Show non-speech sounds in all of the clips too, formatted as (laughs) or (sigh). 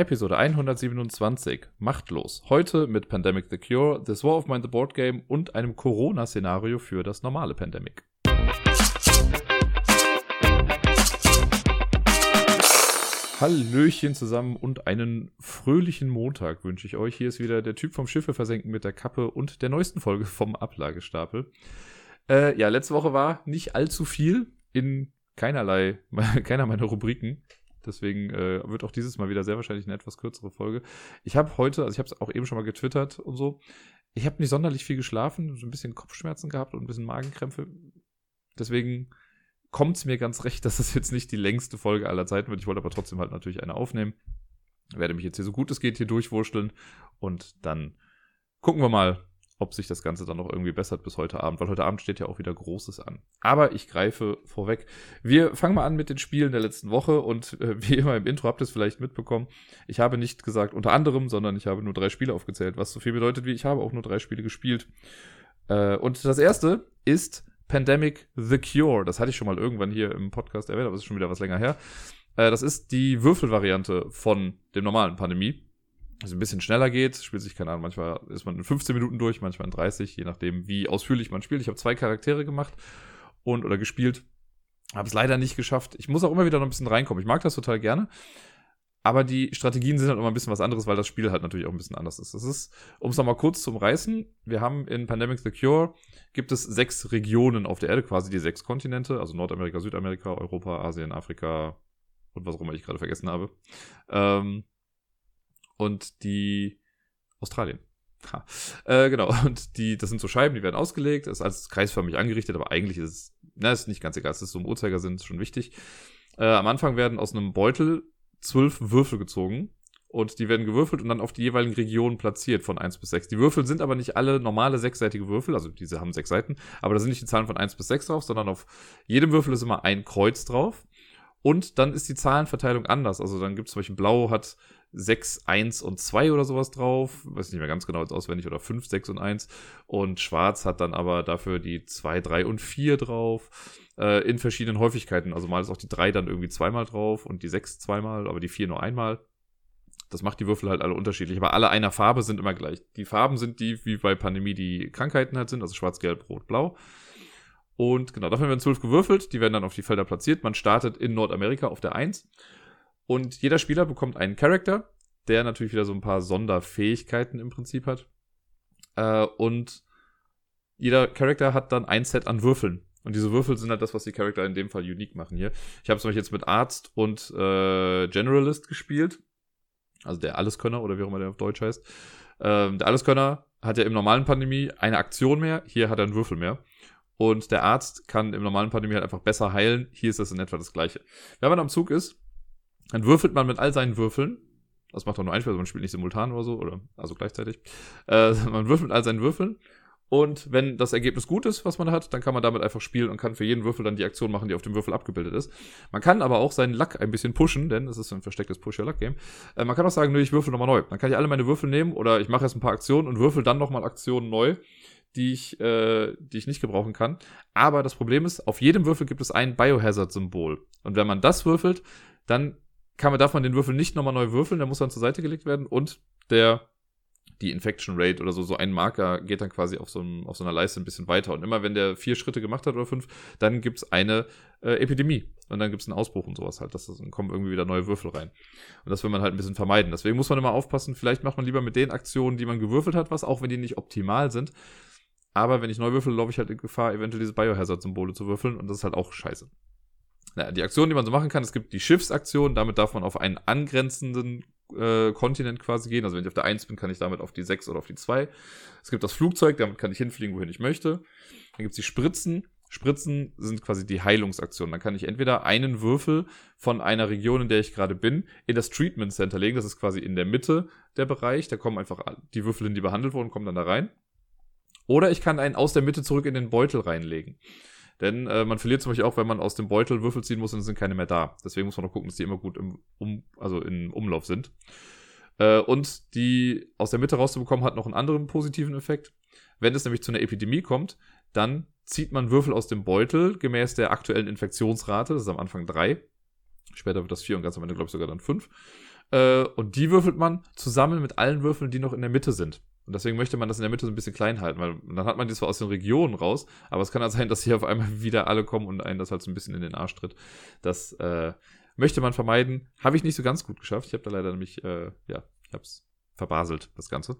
Episode 127, Machtlos. Heute mit Pandemic the Cure, This War of Mine the Board Game und einem Corona-Szenario für das normale Pandemic. Hallöchen zusammen und einen fröhlichen Montag wünsche ich euch. Hier ist wieder der Typ vom Schiffe versenken mit der Kappe und der neuesten Folge vom Ablagestapel. Äh, ja, letzte Woche war nicht allzu viel in keinerlei, (laughs) keiner meiner Rubriken. Deswegen äh, wird auch dieses Mal wieder sehr wahrscheinlich eine etwas kürzere Folge. Ich habe heute, also ich habe es auch eben schon mal getwittert und so, ich habe nicht sonderlich viel geschlafen, so ein bisschen Kopfschmerzen gehabt und ein bisschen Magenkrämpfe. Deswegen kommt es mir ganz recht, (laughs) dass das jetzt nicht die längste Folge aller Zeiten wird. Ich wollte aber trotzdem halt natürlich eine aufnehmen. Werde mich jetzt hier so gut es geht hier durchwurschteln und dann gucken wir mal, ob sich das Ganze dann noch irgendwie bessert bis heute Abend, weil heute Abend steht ja auch wieder Großes an. Aber ich greife vorweg. Wir fangen mal an mit den Spielen der letzten Woche und äh, (laughs) wie immer im Intro habt ihr es vielleicht mitbekommen. Ich habe nicht gesagt unter anderem, sondern ich habe nur drei Spiele aufgezählt, was so viel bedeutet wie ich habe auch nur drei Spiele gespielt. Äh, und das erste ist Pandemic The Cure. Das hatte ich schon mal irgendwann hier im Podcast erwähnt, aber es ist schon wieder was länger her. Äh, das ist die Würfelvariante von dem normalen Pandemie also ein bisschen schneller geht, spielt sich, keine Ahnung, manchmal ist man in 15 Minuten durch, manchmal in 30, je nachdem, wie ausführlich man spielt. Ich habe zwei Charaktere gemacht und oder gespielt. Habe es leider nicht geschafft. Ich muss auch immer wieder noch ein bisschen reinkommen. Ich mag das total gerne. Aber die Strategien sind halt immer ein bisschen was anderes, weil das Spiel halt natürlich auch ein bisschen anders ist. Das ist, um es nochmal kurz zum Reißen, wir haben in Pandemic the Cure gibt es sechs Regionen auf der Erde, quasi die sechs Kontinente, also Nordamerika, Südamerika, Europa, Asien, Afrika und was auch immer ich gerade vergessen habe. Ähm, und die Australien. Ha. Äh, genau, (laughs) und die, das sind so Scheiben, die werden ausgelegt, ist als kreisförmig angerichtet, aber eigentlich ist es, na, ist nicht ganz egal, es ist so im Uhrzeigersinn, ist schon wichtig. Äh, am Anfang werden aus einem Beutel zwölf Würfel gezogen und die werden gewürfelt und dann auf die jeweiligen Regionen platziert von eins bis sechs. Die Würfel sind aber nicht alle normale sechsseitige Würfel, also diese haben sechs Seiten, aber da sind nicht die Zahlen von eins bis sechs drauf, sondern auf jedem Würfel ist immer ein Kreuz drauf. Und dann ist die Zahlenverteilung anders. Also dann gibt es zum Beispiel Blau hat 6, 1 und 2 oder sowas drauf. Weiß nicht mehr ganz genau jetzt auswendig. Oder 5, 6 und 1. Und Schwarz hat dann aber dafür die 2, 3 und 4 drauf. Äh, in verschiedenen Häufigkeiten. Also mal ist auch die 3 dann irgendwie zweimal drauf und die 6 zweimal, aber die 4 nur einmal. Das macht die Würfel halt alle unterschiedlich. Aber alle einer Farbe sind immer gleich. Die Farben sind die, wie bei Pandemie die Krankheiten halt sind. Also schwarz, gelb, rot, blau. Und genau, dafür werden zwölf gewürfelt. Die werden dann auf die Felder platziert. Man startet in Nordamerika auf der 1. Und jeder Spieler bekommt einen Charakter, der natürlich wieder so ein paar Sonderfähigkeiten im Prinzip hat. Äh, und jeder Charakter hat dann ein Set an Würfeln. Und diese Würfel sind halt das, was die Charakter in dem Fall unique machen hier. Ich habe zum Beispiel jetzt mit Arzt und äh, Generalist gespielt. Also der Alleskönner oder wie auch immer der auf Deutsch heißt. Ähm, der Alleskönner hat ja im normalen Pandemie eine Aktion mehr. Hier hat er einen Würfel mehr. Und der Arzt kann im normalen Pandemie halt einfach besser heilen. Hier ist das in etwa das gleiche. Wenn man am Zug ist, dann würfelt man mit all seinen Würfeln. Das macht auch nur ein Spiel, also man spielt nicht simultan oder so, oder also gleichzeitig. Äh, (laughs) man würfelt mit all seinen Würfeln. Und wenn das Ergebnis gut ist, was man hat, dann kann man damit einfach spielen und kann für jeden Würfel dann die Aktion machen, die auf dem Würfel abgebildet ist. Man kann aber auch seinen Luck ein bisschen pushen, denn es ist ein verstecktes Push-Your-Luck-Game. Äh, man kann auch sagen, nö, ich würfel nochmal neu. Dann kann ich alle meine Würfel nehmen oder ich mache jetzt ein paar Aktionen und würfel dann nochmal Aktionen neu, die ich, äh, die ich nicht gebrauchen kann. Aber das Problem ist, auf jedem Würfel gibt es ein Biohazard-Symbol. Und wenn man das würfelt, dann kann man, darf man den Würfel nicht nochmal neu würfeln, der muss dann zur Seite gelegt werden und der, die Infection Rate oder so, so ein Marker geht dann quasi auf so, einem, auf so einer Leiste ein bisschen weiter. Und immer wenn der vier Schritte gemacht hat oder fünf, dann gibt's eine äh, Epidemie. Und dann gibt's einen Ausbruch und sowas halt. Das, dann kommen irgendwie wieder neue Würfel rein. Und das will man halt ein bisschen vermeiden. Deswegen muss man immer aufpassen, vielleicht macht man lieber mit den Aktionen, die man gewürfelt hat, was, auch wenn die nicht optimal sind. Aber wenn ich neu würfel, laufe ich halt in Gefahr, eventuell diese Biohazard-Symbole zu würfeln. Und das ist halt auch scheiße naja, die Aktionen, die man so machen kann, es gibt die Schiffsaktion, damit darf man auf einen angrenzenden äh, Kontinent quasi gehen. Also wenn ich auf der 1 bin, kann ich damit auf die 6 oder auf die 2. Es gibt das Flugzeug, damit kann ich hinfliegen, wohin ich möchte. Dann gibt es die Spritzen. Spritzen sind quasi die Heilungsaktionen. Dann kann ich entweder einen Würfel von einer Region, in der ich gerade bin, in das Treatment Center legen. Das ist quasi in der Mitte der Bereich. Da kommen einfach die Würfel hin, die behandelt wurden, kommen dann da rein. Oder ich kann einen aus der Mitte zurück in den Beutel reinlegen. Denn äh, man verliert zum Beispiel auch, wenn man aus dem Beutel Würfel ziehen muss und sind keine mehr da. Deswegen muss man noch gucken, dass die immer gut im um, also in Umlauf sind. Äh, und die aus der Mitte rauszubekommen, hat noch einen anderen positiven Effekt. Wenn es nämlich zu einer Epidemie kommt, dann zieht man Würfel aus dem Beutel gemäß der aktuellen Infektionsrate. Das ist am Anfang drei. Später wird das vier und ganz am Ende, glaube ich, sogar dann fünf. Äh, und die würfelt man zusammen mit allen Würfeln, die noch in der Mitte sind. Und deswegen möchte man das in der Mitte so ein bisschen klein halten, weil dann hat man die zwar aus den Regionen raus, aber es kann halt sein, dass hier auf einmal (laughs) wieder alle kommen und einen das halt so ein bisschen in den Arsch tritt. Das äh, möchte man vermeiden. Habe ich nicht so ganz gut geschafft. Ich habe da leider nämlich, äh, ja, ich habe es verbaselt, das Ganze.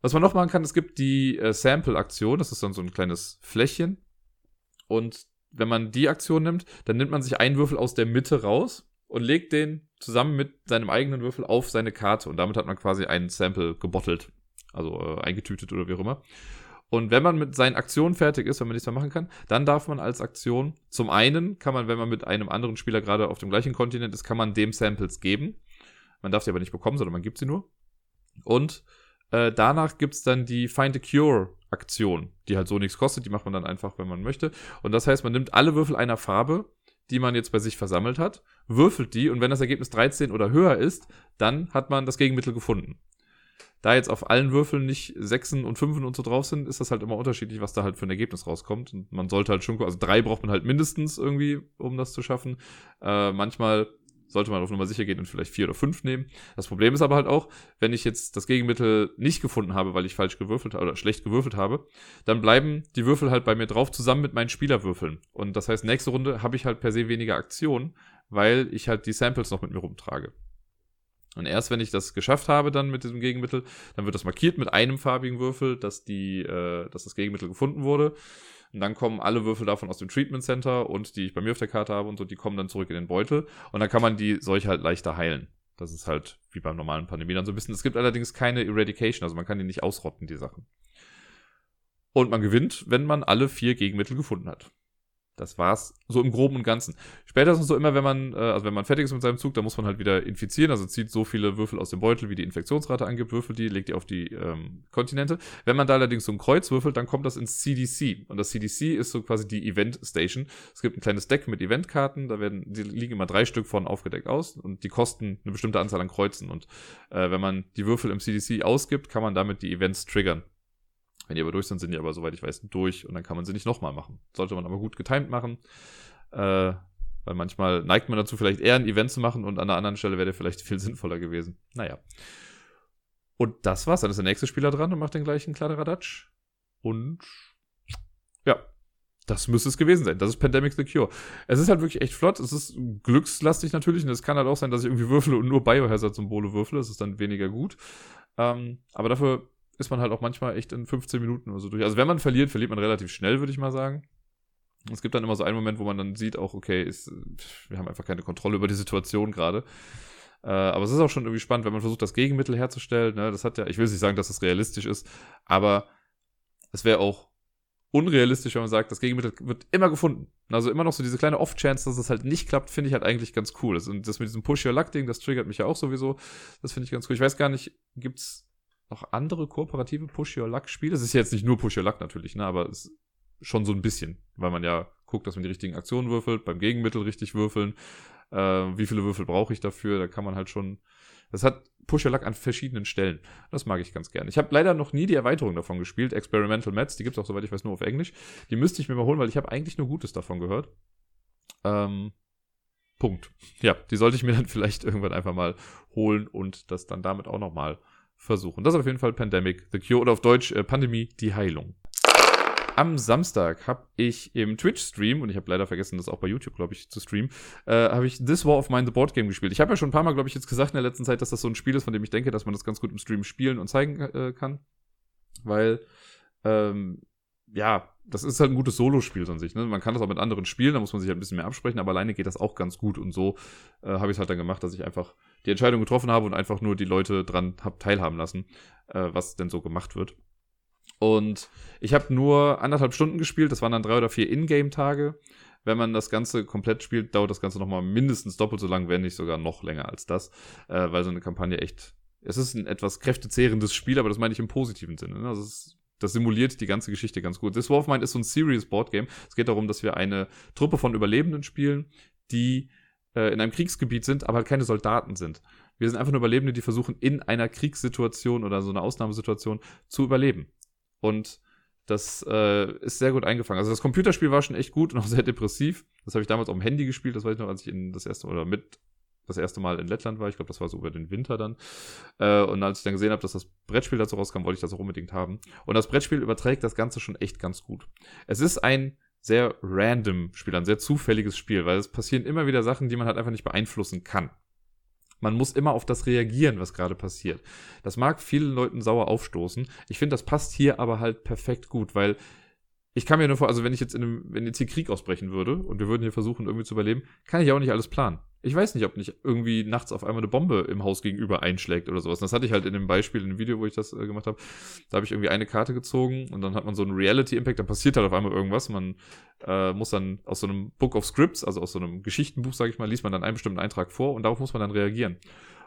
Was man noch machen kann, es gibt die äh, Sample-Aktion. Das ist dann so ein kleines Fläschchen. Und wenn man die Aktion nimmt, dann nimmt man sich einen Würfel aus der Mitte raus und legt den zusammen mit seinem eigenen Würfel auf seine Karte. Und damit hat man quasi einen Sample gebottelt. Also äh, eingetütet oder wie auch immer. Und wenn man mit seinen Aktionen fertig ist, wenn man nichts mehr machen kann, dann darf man als Aktion, zum einen kann man, wenn man mit einem anderen Spieler gerade auf dem gleichen Kontinent ist, kann man dem Samples geben. Man darf sie aber nicht bekommen, sondern man gibt sie nur. Und äh, danach gibt's dann die Find a Cure Aktion, die halt so nichts kostet. Die macht man dann einfach, wenn man möchte. Und das heißt, man nimmt alle Würfel einer Farbe, die man jetzt bei sich versammelt hat, würfelt die und wenn das Ergebnis 13 oder höher ist, dann hat man das Gegenmittel gefunden. Da jetzt auf allen Würfeln nicht Sechsen und Fünfen und so drauf sind, ist das halt immer unterschiedlich, was da halt für ein Ergebnis rauskommt. Und man sollte halt schon, also drei braucht man halt mindestens irgendwie, um das zu schaffen. Äh, manchmal sollte man auf Nummer sicher gehen und vielleicht vier oder fünf nehmen. Das Problem ist aber halt auch, wenn ich jetzt das Gegenmittel nicht gefunden habe, weil ich falsch gewürfelt habe oder schlecht gewürfelt habe, dann bleiben die Würfel halt bei mir drauf zusammen mit meinen Spielerwürfeln. Und das heißt, nächste Runde habe ich halt per se weniger Aktion, weil ich halt die Samples noch mit mir rumtrage. Und erst wenn ich das geschafft habe dann mit diesem Gegenmittel, dann wird das markiert mit einem farbigen Würfel, dass die, äh, dass das Gegenmittel gefunden wurde. Und dann kommen alle Würfel davon aus dem Treatment Center und die ich bei mir auf der Karte habe und so, die kommen dann zurück in den Beutel. Und dann kann man die Seuche halt leichter heilen. Das ist halt wie beim normalen Pandemie dann so ein bisschen. Es gibt allerdings keine Eradication, also man kann die nicht ausrotten, die Sachen. Und man gewinnt, wenn man alle vier Gegenmittel gefunden hat. Das war's so im Groben und Ganzen. Später ist es so immer, wenn man, äh, also wenn man fertig ist mit seinem Zug, dann muss man halt wieder infizieren, also zieht so viele Würfel aus dem Beutel, wie die Infektionsrate angibt, würfelt die, legt die auf die ähm, Kontinente. Wenn man da allerdings so ein Kreuz würfelt, dann kommt das ins CDC. Und das CDC ist so quasi die Event Station. Es gibt ein kleines Deck mit Eventkarten, da werden, die liegen immer drei Stück von aufgedeckt aus und die kosten eine bestimmte Anzahl an Kreuzen. Und äh, wenn man die Würfel im CDC ausgibt, kann man damit die Events triggern. Wenn die aber durch sind, sind die aber, soweit ich weiß, durch und dann kann man sie nicht nochmal machen. Sollte man aber gut getimt machen, äh, weil manchmal neigt man dazu, vielleicht eher ein Event zu machen und an einer anderen Stelle wäre der vielleicht (laughs) viel sinnvoller gewesen. Naja. Und das war's. Dann ist der nächste Spieler dran und macht den gleichen Kladderadatsch. Und ja, das müsste es gewesen sein. Das ist Pandemic the Cure. Es ist halt wirklich echt flott. Es ist glückslastig natürlich. Und es kann halt auch sein, dass ich irgendwie würfle und nur Biohazard-Symbole würfle. Das ist dann weniger gut. Ähm, aber dafür ist man halt auch manchmal echt in 15 Minuten oder so durch. Also wenn man verliert, verliert man relativ schnell, würde ich mal sagen. Es gibt dann immer so einen Moment, wo man dann sieht, auch, okay, ist, wir haben einfach keine Kontrolle über die Situation gerade. Äh, aber es ist auch schon irgendwie spannend, wenn man versucht, das Gegenmittel herzustellen. Ne? Das hat ja, ich will nicht sagen, dass das realistisch ist, aber es wäre auch unrealistisch, wenn man sagt, das Gegenmittel wird immer gefunden. Also immer noch so diese kleine Off-Chance, dass es halt nicht klappt, finde ich halt eigentlich ganz cool. Und das mit diesem Push-Your-Luck-Ding, das triggert mich ja auch sowieso. Das finde ich ganz cool. Ich weiß gar nicht, gibt's noch andere kooperative Push-Your-Luck-Spiele? Es ist jetzt nicht nur Push-Your-Luck natürlich, ne, aber es ist schon so ein bisschen, weil man ja guckt, dass man die richtigen Aktionen würfelt, beim Gegenmittel richtig würfeln. Äh, wie viele Würfel brauche ich dafür? Da kann man halt schon. Das hat Push-Your-Luck an verschiedenen Stellen. Das mag ich ganz gerne. Ich habe leider noch nie die Erweiterung davon gespielt, Experimental Mats. Die gibt es auch, soweit ich weiß, nur auf Englisch. Die müsste ich mir mal holen, weil ich habe eigentlich nur Gutes davon gehört. Ähm, Punkt. Ja, die sollte ich mir dann (laughs) vielleicht irgendwann einfach mal holen und das dann damit auch nochmal mal versuchen. Das ist auf jeden Fall Pandemic, The Cure oder auf Deutsch äh, Pandemie, die Heilung. Am Samstag habe ich im Twitch-Stream, und ich habe leider vergessen, das auch bei YouTube, glaube ich, zu streamen, äh, habe ich This War of Mine, the Board Game gespielt. Ich habe ja schon ein paar Mal, glaube ich, jetzt gesagt in der letzten Zeit, dass das so ein Spiel ist, von dem ich denke, dass man das ganz gut im Stream spielen und zeigen äh, kann. Weil, ähm, ja, das ist halt ein gutes Solospiel an sich. Ne? Man kann das auch mit anderen spielen, da muss man sich halt ein bisschen mehr absprechen, aber alleine geht das auch ganz gut. Und so äh, habe ich es halt dann gemacht, dass ich einfach die Entscheidung getroffen habe und einfach nur die Leute dran habe teilhaben lassen, äh, was denn so gemacht wird. Und ich habe nur anderthalb Stunden gespielt, das waren dann drei oder vier Ingame-Tage. Wenn man das Ganze komplett spielt, dauert das Ganze nochmal mindestens doppelt so lang, wenn nicht sogar noch länger als das, äh, weil so eine Kampagne echt. Es ist ein etwas kräftezehrendes Spiel, aber das meine ich im positiven Sinne. Ne? Also es das simuliert die ganze Geschichte ganz gut. This War of Mine ist so ein Serious Board Game. Es geht darum, dass wir eine Truppe von Überlebenden spielen, die äh, in einem Kriegsgebiet sind, aber keine Soldaten sind. Wir sind einfach nur Überlebende, die versuchen, in einer Kriegssituation oder so einer Ausnahmesituation zu überleben. Und das äh, ist sehr gut eingefangen. Also das Computerspiel war schon echt gut und auch sehr depressiv. Das habe ich damals auf dem Handy gespielt, das weiß ich noch, als ich in das erste oder mit das erste Mal in Lettland war. Ich glaube, das war so über den Winter dann. Äh, und als ich dann gesehen habe, dass das Brettspiel dazu rauskam, wollte ich das auch unbedingt haben. Und das Brettspiel überträgt das Ganze schon echt ganz gut. Es ist ein sehr random Spiel, ein sehr zufälliges Spiel, weil es passieren immer wieder Sachen, die man halt einfach nicht beeinflussen kann. Man muss immer auf das reagieren, was gerade passiert. Das mag vielen Leuten sauer aufstoßen. Ich finde, das passt hier aber halt perfekt gut, weil ich kann mir nur vor, also wenn ich jetzt in einem, wenn jetzt hier Krieg ausbrechen würde und wir würden hier versuchen, irgendwie zu überleben, kann ich auch nicht alles planen. Ich weiß nicht, ob nicht irgendwie nachts auf einmal eine Bombe im Haus gegenüber einschlägt oder sowas. das hatte ich halt in dem Beispiel, in dem Video, wo ich das äh, gemacht habe. Da habe ich irgendwie eine Karte gezogen und dann hat man so einen Reality-Impact, da passiert halt auf einmal irgendwas. Man äh, muss dann aus so einem Book of Scripts, also aus so einem Geschichtenbuch, sage ich mal, liest man dann einen bestimmten Eintrag vor und darauf muss man dann reagieren.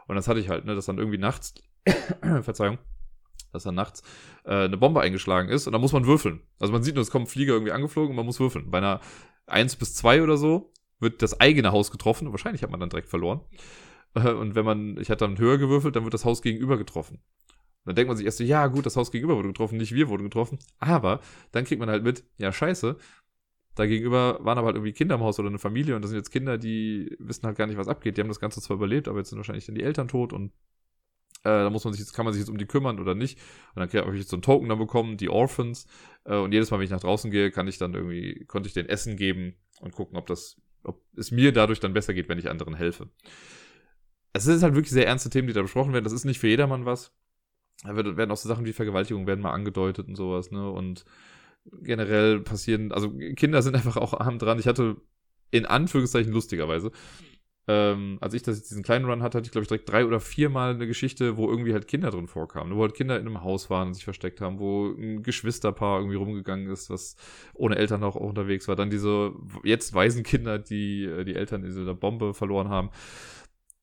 Und das hatte ich halt, ne, dass dann irgendwie nachts, (coughs) Verzeihung, dass dann nachts äh, eine Bombe eingeschlagen ist und da muss man würfeln. Also man sieht nur, es kommt ein Flieger irgendwie angeflogen und man muss würfeln. Bei einer 1 bis 2 oder so wird das eigene Haus getroffen. Wahrscheinlich hat man dann direkt verloren. Äh, und wenn man, ich hatte dann höher gewürfelt, dann wird das Haus gegenüber getroffen. dann denkt man sich erst so, ja gut, das Haus gegenüber wurde getroffen, nicht wir wurden getroffen. Aber dann kriegt man halt mit, ja scheiße, da gegenüber waren aber halt irgendwie Kinder im Haus oder eine Familie und das sind jetzt Kinder, die wissen halt gar nicht, was abgeht. Die haben das Ganze zwar überlebt, aber jetzt sind wahrscheinlich dann die Eltern tot und äh, da muss man sich jetzt, kann man sich jetzt um die kümmern oder nicht. Und dann habe ich jetzt so einen Token dann bekommen, die Orphans. Äh, und jedes Mal, wenn ich nach draußen gehe, kann ich dann irgendwie, konnte ich den Essen geben und gucken, ob das, ob es mir dadurch dann besser geht, wenn ich anderen helfe. Es sind halt wirklich sehr ernste Themen, die da besprochen werden. Das ist nicht für jedermann was. Da werden auch so Sachen wie Vergewaltigung werden mal angedeutet und sowas, ne? Und generell passieren, also Kinder sind (laughs) einfach auch arm dran. Ich hatte in Anführungszeichen lustigerweise ähm, als ich das jetzt diesen kleinen Run hatte, hatte ich, glaube ich, direkt drei oder viermal eine Geschichte, wo irgendwie halt Kinder drin vorkamen. Wo halt Kinder in einem Haus waren und sich versteckt haben, wo ein Geschwisterpaar irgendwie rumgegangen ist, was ohne Eltern auch, auch unterwegs war. Dann diese jetzt weisen Kinder, die äh, die Eltern in dieser Bombe verloren haben.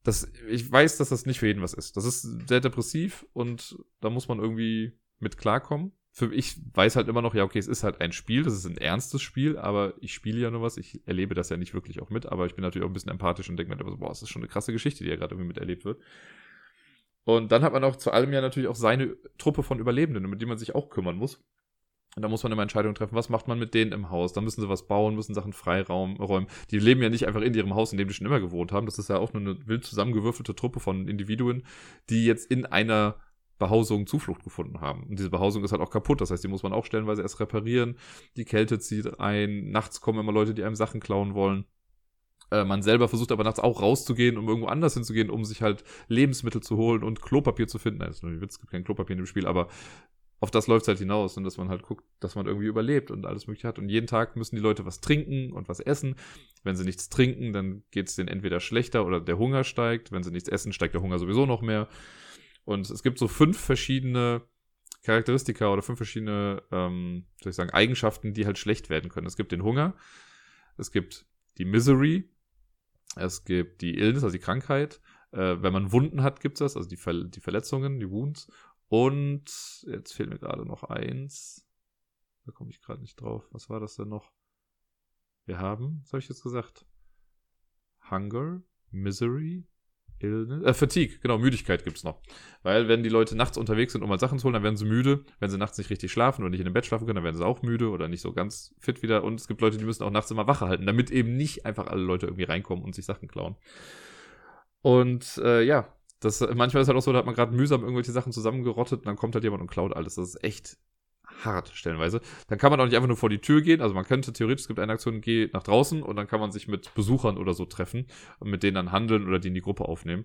Das, ich weiß, dass das nicht für jeden was ist. Das ist sehr depressiv und da muss man irgendwie mit klarkommen für ich weiß halt immer noch, ja, okay, es ist halt ein Spiel, das ist ein ernstes Spiel, aber ich spiele ja nur was, ich erlebe das ja nicht wirklich auch mit, aber ich bin natürlich auch ein bisschen empathisch und denke mir, boah, das ist schon eine krasse Geschichte, die ja gerade irgendwie miterlebt wird. Und dann hat man auch zu allem ja natürlich auch seine Truppe von Überlebenden, um die man sich auch kümmern muss. Und da muss man immer Entscheidungen treffen, was macht man mit denen im Haus? Da müssen sie was bauen, müssen Sachen Freiraum räumen. Die leben ja nicht einfach in ihrem Haus, in dem die schon immer gewohnt haben. Das ist ja auch nur eine wild zusammengewürfelte Truppe von Individuen, die jetzt in einer Behausung Zuflucht gefunden haben. Und diese Behausung ist halt auch kaputt. Das heißt, die muss man auch stellenweise erst reparieren. Die Kälte zieht ein. Nachts kommen immer Leute, die einem Sachen klauen wollen. Äh, man selber versucht aber nachts auch rauszugehen, um irgendwo anders hinzugehen, um sich halt Lebensmittel zu holen und Klopapier zu finden. Nein, ist nur ein Witz, es gibt kein Klopapier in dem Spiel, aber auf das läuft es halt hinaus und dass man halt guckt, dass man irgendwie überlebt und alles mögliche hat. Und jeden Tag müssen die Leute was trinken und was essen. Wenn sie nichts trinken, dann geht es denen entweder schlechter oder der Hunger steigt. Wenn sie nichts essen, steigt der Hunger sowieso noch mehr. Und es gibt so fünf verschiedene Charakteristika oder fünf verschiedene, ähm, soll ich sagen, Eigenschaften, die halt schlecht werden können. Es gibt den Hunger, es gibt die Misery, es gibt die Illness, also die Krankheit. Äh, wenn man Wunden hat, gibt es das, also die, Ver die Verletzungen, die Wounds. Und jetzt fehlt mir gerade noch eins. Da komme ich gerade nicht drauf. Was war das denn noch? Wir haben, was habe ich jetzt gesagt? Hunger, Misery, Illness, äh, Fatigue, genau, Müdigkeit gibt's noch. Weil wenn die Leute nachts unterwegs sind, um mal Sachen zu holen, dann werden sie müde. Wenn sie nachts nicht richtig schlafen oder nicht in dem Bett schlafen können, dann werden sie auch müde oder nicht so ganz fit wieder. Und es gibt Leute, die müssen auch nachts immer Wache halten, damit eben nicht einfach alle Leute irgendwie reinkommen und sich Sachen klauen. Und äh, ja, das manchmal ist halt auch so, da hat man gerade mühsam irgendwelche Sachen zusammengerottet und dann kommt halt jemand und klaut alles. Das ist echt hart stellenweise. Dann kann man auch nicht einfach nur vor die Tür gehen. Also man könnte theoretisch, es gibt eine Aktion, geh nach draußen und dann kann man sich mit Besuchern oder so treffen und mit denen dann handeln oder die in die Gruppe aufnehmen.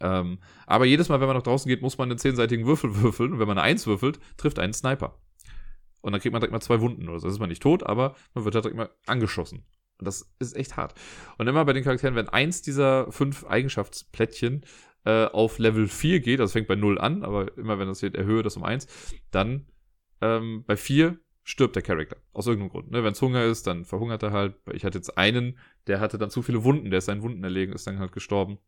Ähm, aber jedes Mal, wenn man nach draußen geht, muss man einen zehnseitigen Würfel (laughs) würfeln. Und wenn man eine Eins würfelt, trifft einen Sniper. Und dann kriegt man direkt mal zwei Wunden oder so. Das ist man nicht tot, aber man wird halt direkt mal angeschossen. Und das ist echt hart. Und immer bei den Charakteren, wenn eins dieser fünf Eigenschaftsplättchen äh, auf Level 4 geht, das fängt bei 0 an, aber immer wenn das hier erhöhe das um 1, dann ähm, bei vier stirbt der Charakter. Aus irgendeinem Grund. Ne? Wenn es Hunger ist, dann verhungert er halt. Ich hatte jetzt einen, der hatte dann zu viele Wunden, der ist seinen Wunden erlegen, ist dann halt gestorben.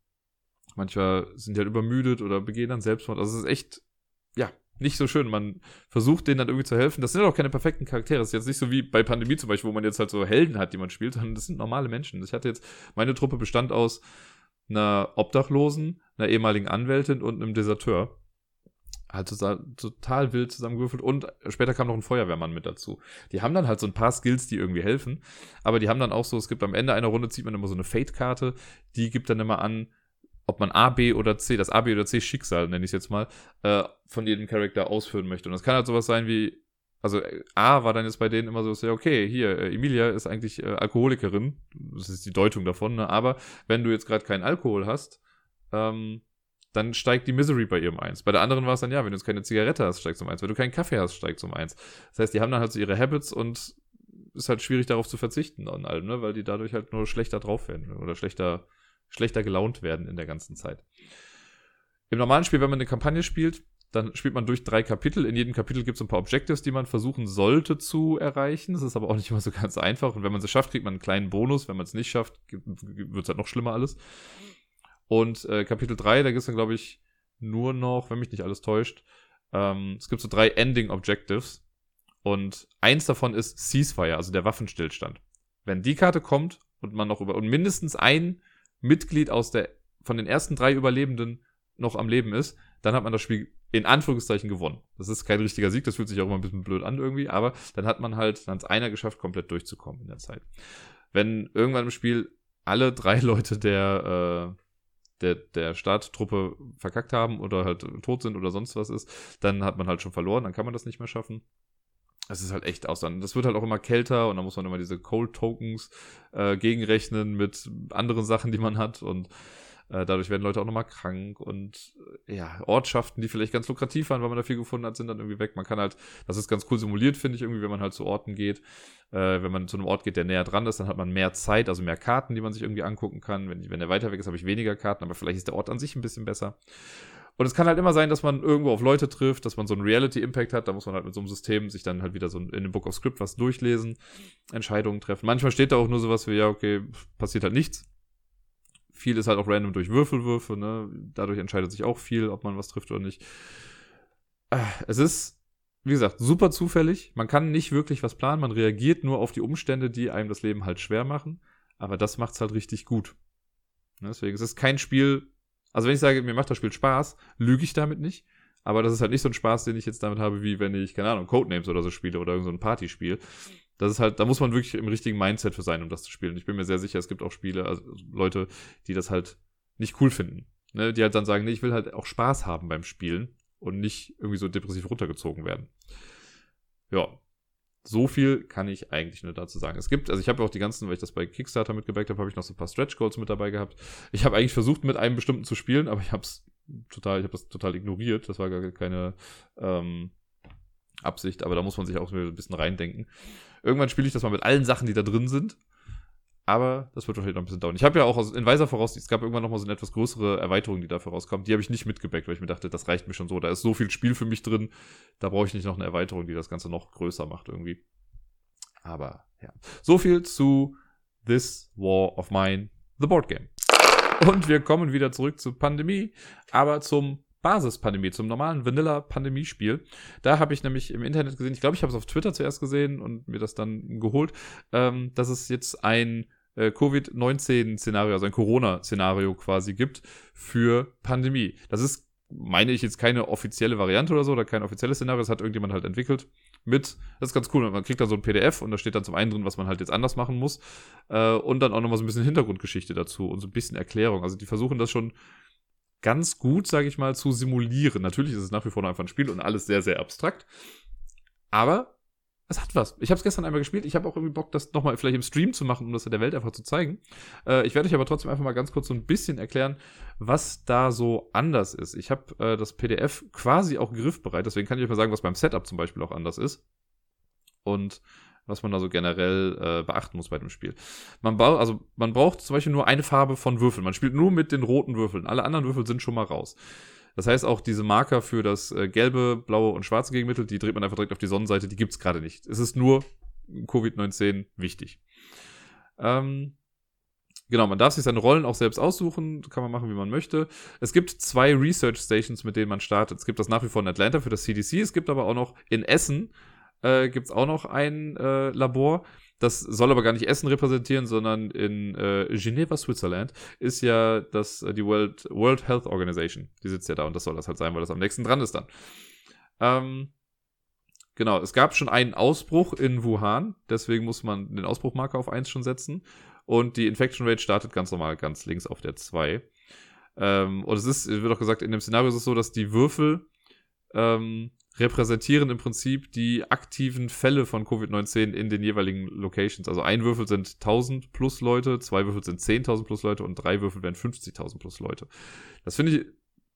Manchmal sind die halt übermüdet oder begehen dann Selbstmord. Also es ist echt, ja, nicht so schön. Man versucht denen dann irgendwie zu helfen. Das sind auch keine perfekten Charaktere. Das ist jetzt nicht so wie bei Pandemie zum Beispiel, wo man jetzt halt so Helden hat, die man spielt, sondern das sind normale Menschen. Ich hatte jetzt, meine Truppe bestand aus einer Obdachlosen, einer ehemaligen Anwältin und einem Deserteur. Halt total wild zusammengewürfelt und später kam noch ein Feuerwehrmann mit dazu. Die haben dann halt so ein paar Skills, die irgendwie helfen, aber die haben dann auch so, es gibt am Ende einer Runde zieht man immer so eine Fate-Karte, die gibt dann immer an, ob man A, B oder C, das A, B oder C Schicksal, nenne ich es jetzt mal, äh, von jedem Charakter ausführen möchte. Und das kann halt sowas sein wie, also A war dann jetzt bei denen immer so, ja, okay, hier, äh, Emilia ist eigentlich äh, Alkoholikerin, das ist die Deutung davon, ne? aber wenn du jetzt gerade keinen Alkohol hast, ähm, dann steigt die Misery bei ihr um eins. Bei der anderen war es dann, ja, wenn du jetzt keine Zigarette hast, steigt es um eins. Wenn du keinen Kaffee hast, steigt es um eins. Das heißt, die haben dann halt so ihre Habits und ist halt schwierig darauf zu verzichten an allem, ne? weil die dadurch halt nur schlechter drauf werden oder schlechter, schlechter gelaunt werden in der ganzen Zeit. Im normalen Spiel, wenn man eine Kampagne spielt, dann spielt man durch drei Kapitel. In jedem Kapitel gibt es ein paar Objectives, die man versuchen sollte zu erreichen. Das ist aber auch nicht immer so ganz einfach. Und wenn man es schafft, kriegt man einen kleinen Bonus. Wenn man es nicht schafft, wird es halt noch schlimmer alles. Und äh, Kapitel 3, da gibt es dann, glaube ich, nur noch, wenn mich nicht alles täuscht, ähm, es gibt so drei Ending Objectives. Und eins davon ist Ceasefire, also der Waffenstillstand. Wenn die Karte kommt und man noch über und mindestens ein Mitglied aus der von den ersten drei Überlebenden noch am Leben ist, dann hat man das Spiel in Anführungszeichen gewonnen. Das ist kein richtiger Sieg, das fühlt sich auch immer ein bisschen blöd an irgendwie, aber dann hat man halt, dann hat einer geschafft, komplett durchzukommen in der Zeit. Wenn irgendwann im Spiel alle drei (laughs) Leute der, äh, der, der Starttruppe verkackt haben oder halt tot sind oder sonst was ist, dann hat man halt schon verloren, dann kann man das nicht mehr schaffen. Das ist halt echt aus. Das wird halt auch immer kälter und dann muss man immer diese Cold Tokens äh, gegenrechnen mit anderen Sachen, die man hat und äh, dadurch werden Leute auch nochmal krank und äh, ja, Ortschaften, die vielleicht ganz lukrativ waren, weil man da viel gefunden hat, sind dann irgendwie weg. Man kann halt, das ist ganz cool simuliert, finde ich irgendwie, wenn man halt zu Orten geht. Äh, wenn man zu einem Ort geht, der näher dran ist, dann hat man mehr Zeit, also mehr Karten, die man sich irgendwie angucken kann. Wenn, wenn der weiter weg ist, habe ich weniger Karten, aber vielleicht ist der Ort an sich ein bisschen besser. Und es kann halt immer sein, dass man irgendwo auf Leute trifft, dass man so einen Reality-Impact hat. Da muss man halt mit so einem System sich dann halt wieder so in dem Book of Script was durchlesen, Entscheidungen treffen. Manchmal steht da auch nur sowas wie, ja, okay, passiert halt nichts. Viel ist halt auch random durch Würfelwürfe, ne? Dadurch entscheidet sich auch viel, ob man was trifft oder nicht. Äh, es ist, wie gesagt, super zufällig. Man kann nicht wirklich was planen. Man reagiert nur auf die Umstände, die einem das Leben halt schwer machen. Aber das macht's halt richtig gut. Ne, deswegen ist es kein Spiel. Also wenn ich sage, mir macht das Spiel Spaß, lüge ich damit nicht. Aber das ist halt nicht so ein Spaß, den ich jetzt damit habe, wie wenn ich, keine Ahnung, Codenames oder so spiele oder irgendein so Partyspiel das ist halt, da muss man wirklich im richtigen Mindset für sein, um das zu spielen. Ich bin mir sehr sicher, es gibt auch Spiele, also Leute, die das halt nicht cool finden. Ne? Die halt dann sagen, nee, ich will halt auch Spaß haben beim Spielen und nicht irgendwie so depressiv runtergezogen werden. Ja. So viel kann ich eigentlich nur dazu sagen. Es gibt, also ich habe auch die ganzen, weil ich das bei Kickstarter mitgebackt habe, habe ich noch so ein paar Stretch Goals mit dabei gehabt. Ich habe eigentlich versucht, mit einem bestimmten zu spielen, aber ich habe es total, ich habe das total ignoriert. Das war gar keine ähm, Absicht, aber da muss man sich auch ein bisschen reindenken. Irgendwann spiele ich das mal mit allen Sachen, die da drin sind. Aber das wird wahrscheinlich noch ein bisschen dauern. Ich habe ja auch in weiser Voraus, es gab irgendwann noch mal so eine etwas größere Erweiterung, die dafür rauskommt. Die habe ich nicht mitgebackt, weil ich mir dachte, das reicht mir schon so. Da ist so viel Spiel für mich drin. Da brauche ich nicht noch eine Erweiterung, die das Ganze noch größer macht irgendwie. Aber ja. So viel zu This War of Mine, The Board Game. Und wir kommen wieder zurück zur Pandemie, aber zum Basispandemie, zum normalen Vanilla-Pandemie-Spiel. Da habe ich nämlich im Internet gesehen, ich glaube, ich habe es auf Twitter zuerst gesehen und mir das dann geholt, ähm, dass es jetzt ein äh, Covid-19-Szenario, also ein Corona-Szenario quasi gibt für Pandemie. Das ist, meine ich, jetzt keine offizielle Variante oder so oder kein offizielles Szenario, das hat irgendjemand halt entwickelt mit, das ist ganz cool, man kriegt dann so ein PDF und da steht dann zum einen drin, was man halt jetzt anders machen muss äh, und dann auch nochmal so ein bisschen Hintergrundgeschichte dazu und so ein bisschen Erklärung. Also die versuchen das schon ganz gut, sage ich mal, zu simulieren. Natürlich ist es nach wie vor noch einfach ein Spiel und alles sehr, sehr abstrakt. Aber es hat was. Ich habe es gestern einmal gespielt. Ich habe auch irgendwie Bock, das nochmal vielleicht im Stream zu machen, um das in der Welt einfach zu zeigen. Äh, ich werde euch aber trotzdem einfach mal ganz kurz so ein bisschen erklären, was da so anders ist. Ich habe äh, das PDF quasi auch griffbereit. Deswegen kann ich euch mal sagen, was beim Setup zum Beispiel auch anders ist. Und was man da so generell äh, beachten muss bei dem Spiel. Man, ba also, man braucht zum Beispiel nur eine Farbe von Würfeln. Man spielt nur mit den roten Würfeln. Alle anderen Würfel sind schon mal raus. Das heißt, auch diese Marker für das äh, gelbe, blaue und schwarze Gegenmittel, die dreht man einfach direkt auf die Sonnenseite, die gibt es gerade nicht. Es ist nur Covid-19 wichtig. Ähm, Genau, man darf sich seine Rollen auch selbst aussuchen, kann man machen, wie man möchte. Es gibt zwei Research Stations, mit denen man startet. Es gibt das nach wie vor in Atlanta für das CDC, es gibt aber auch noch in Essen äh, gibt es auch noch ein äh, Labor. das soll aber gar nicht Essen repräsentieren, sondern in äh, Geneva, Switzerland, ist ja das, äh, die World, World Health Organization. Die sitzt ja da und das soll das halt sein, weil das am nächsten dran ist dann. Ähm, genau, es gab schon einen Ausbruch in Wuhan, deswegen muss man den Ausbruchmarker auf 1 schon setzen. Und die Infection Rate startet ganz normal ganz links auf der 2. Ähm, und es ist, wird auch gesagt, in dem Szenario ist es so, dass die Würfel ähm, repräsentieren im Prinzip die aktiven Fälle von Covid-19 in den jeweiligen Locations. Also ein Würfel sind 1000 plus Leute, zwei Würfel sind 10.000 plus Leute und drei Würfel wären 50.000 plus Leute. Das finde ich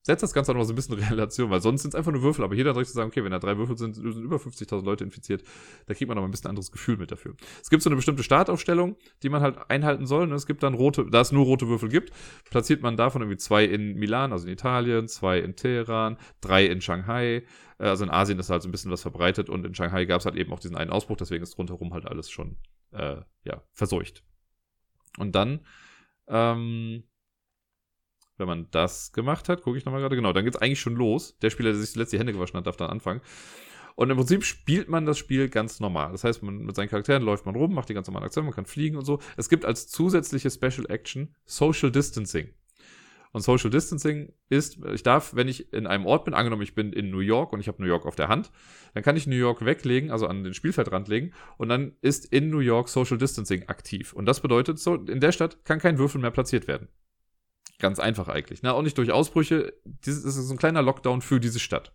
setzt das Ganze auch noch so ein bisschen in Relation, weil sonst sind es einfach nur Würfel, aber jeder hat recht zu sagen, okay, wenn da drei Würfel sind, sind über 50.000 Leute infiziert, da kriegt man noch ein bisschen anderes Gefühl mit dafür. Es gibt so eine bestimmte Startaufstellung, die man halt einhalten soll, und ne? es gibt dann rote, da es nur rote Würfel gibt, platziert man davon irgendwie zwei in Milan, also in Italien, zwei in Teheran, drei in Shanghai, äh, also in Asien ist halt so ein bisschen was verbreitet und in Shanghai gab es halt eben auch diesen einen Ausbruch, deswegen ist rundherum halt alles schon, äh, ja, verseucht. Und dann, ähm, wenn man das gemacht hat, gucke ich nochmal gerade, genau, dann geht es eigentlich schon los. Der Spieler, der sich zuletzt die Hände gewaschen hat, darf dann anfangen. Und im Prinzip spielt man das Spiel ganz normal. Das heißt, man, mit seinen Charakteren läuft man rum, macht die ganz normalen Aktionen, man kann fliegen und so. Es gibt als zusätzliche Special Action Social Distancing. Und Social Distancing ist, ich darf, wenn ich in einem Ort bin, angenommen, ich bin in New York und ich habe New York auf der Hand, dann kann ich New York weglegen, also an den Spielfeldrand legen, und dann ist in New York Social Distancing aktiv. Und das bedeutet, so, in der Stadt kann kein Würfel mehr platziert werden. Ganz einfach eigentlich. Na, auch nicht durch Ausbrüche. Das ist so ein kleiner Lockdown für diese Stadt.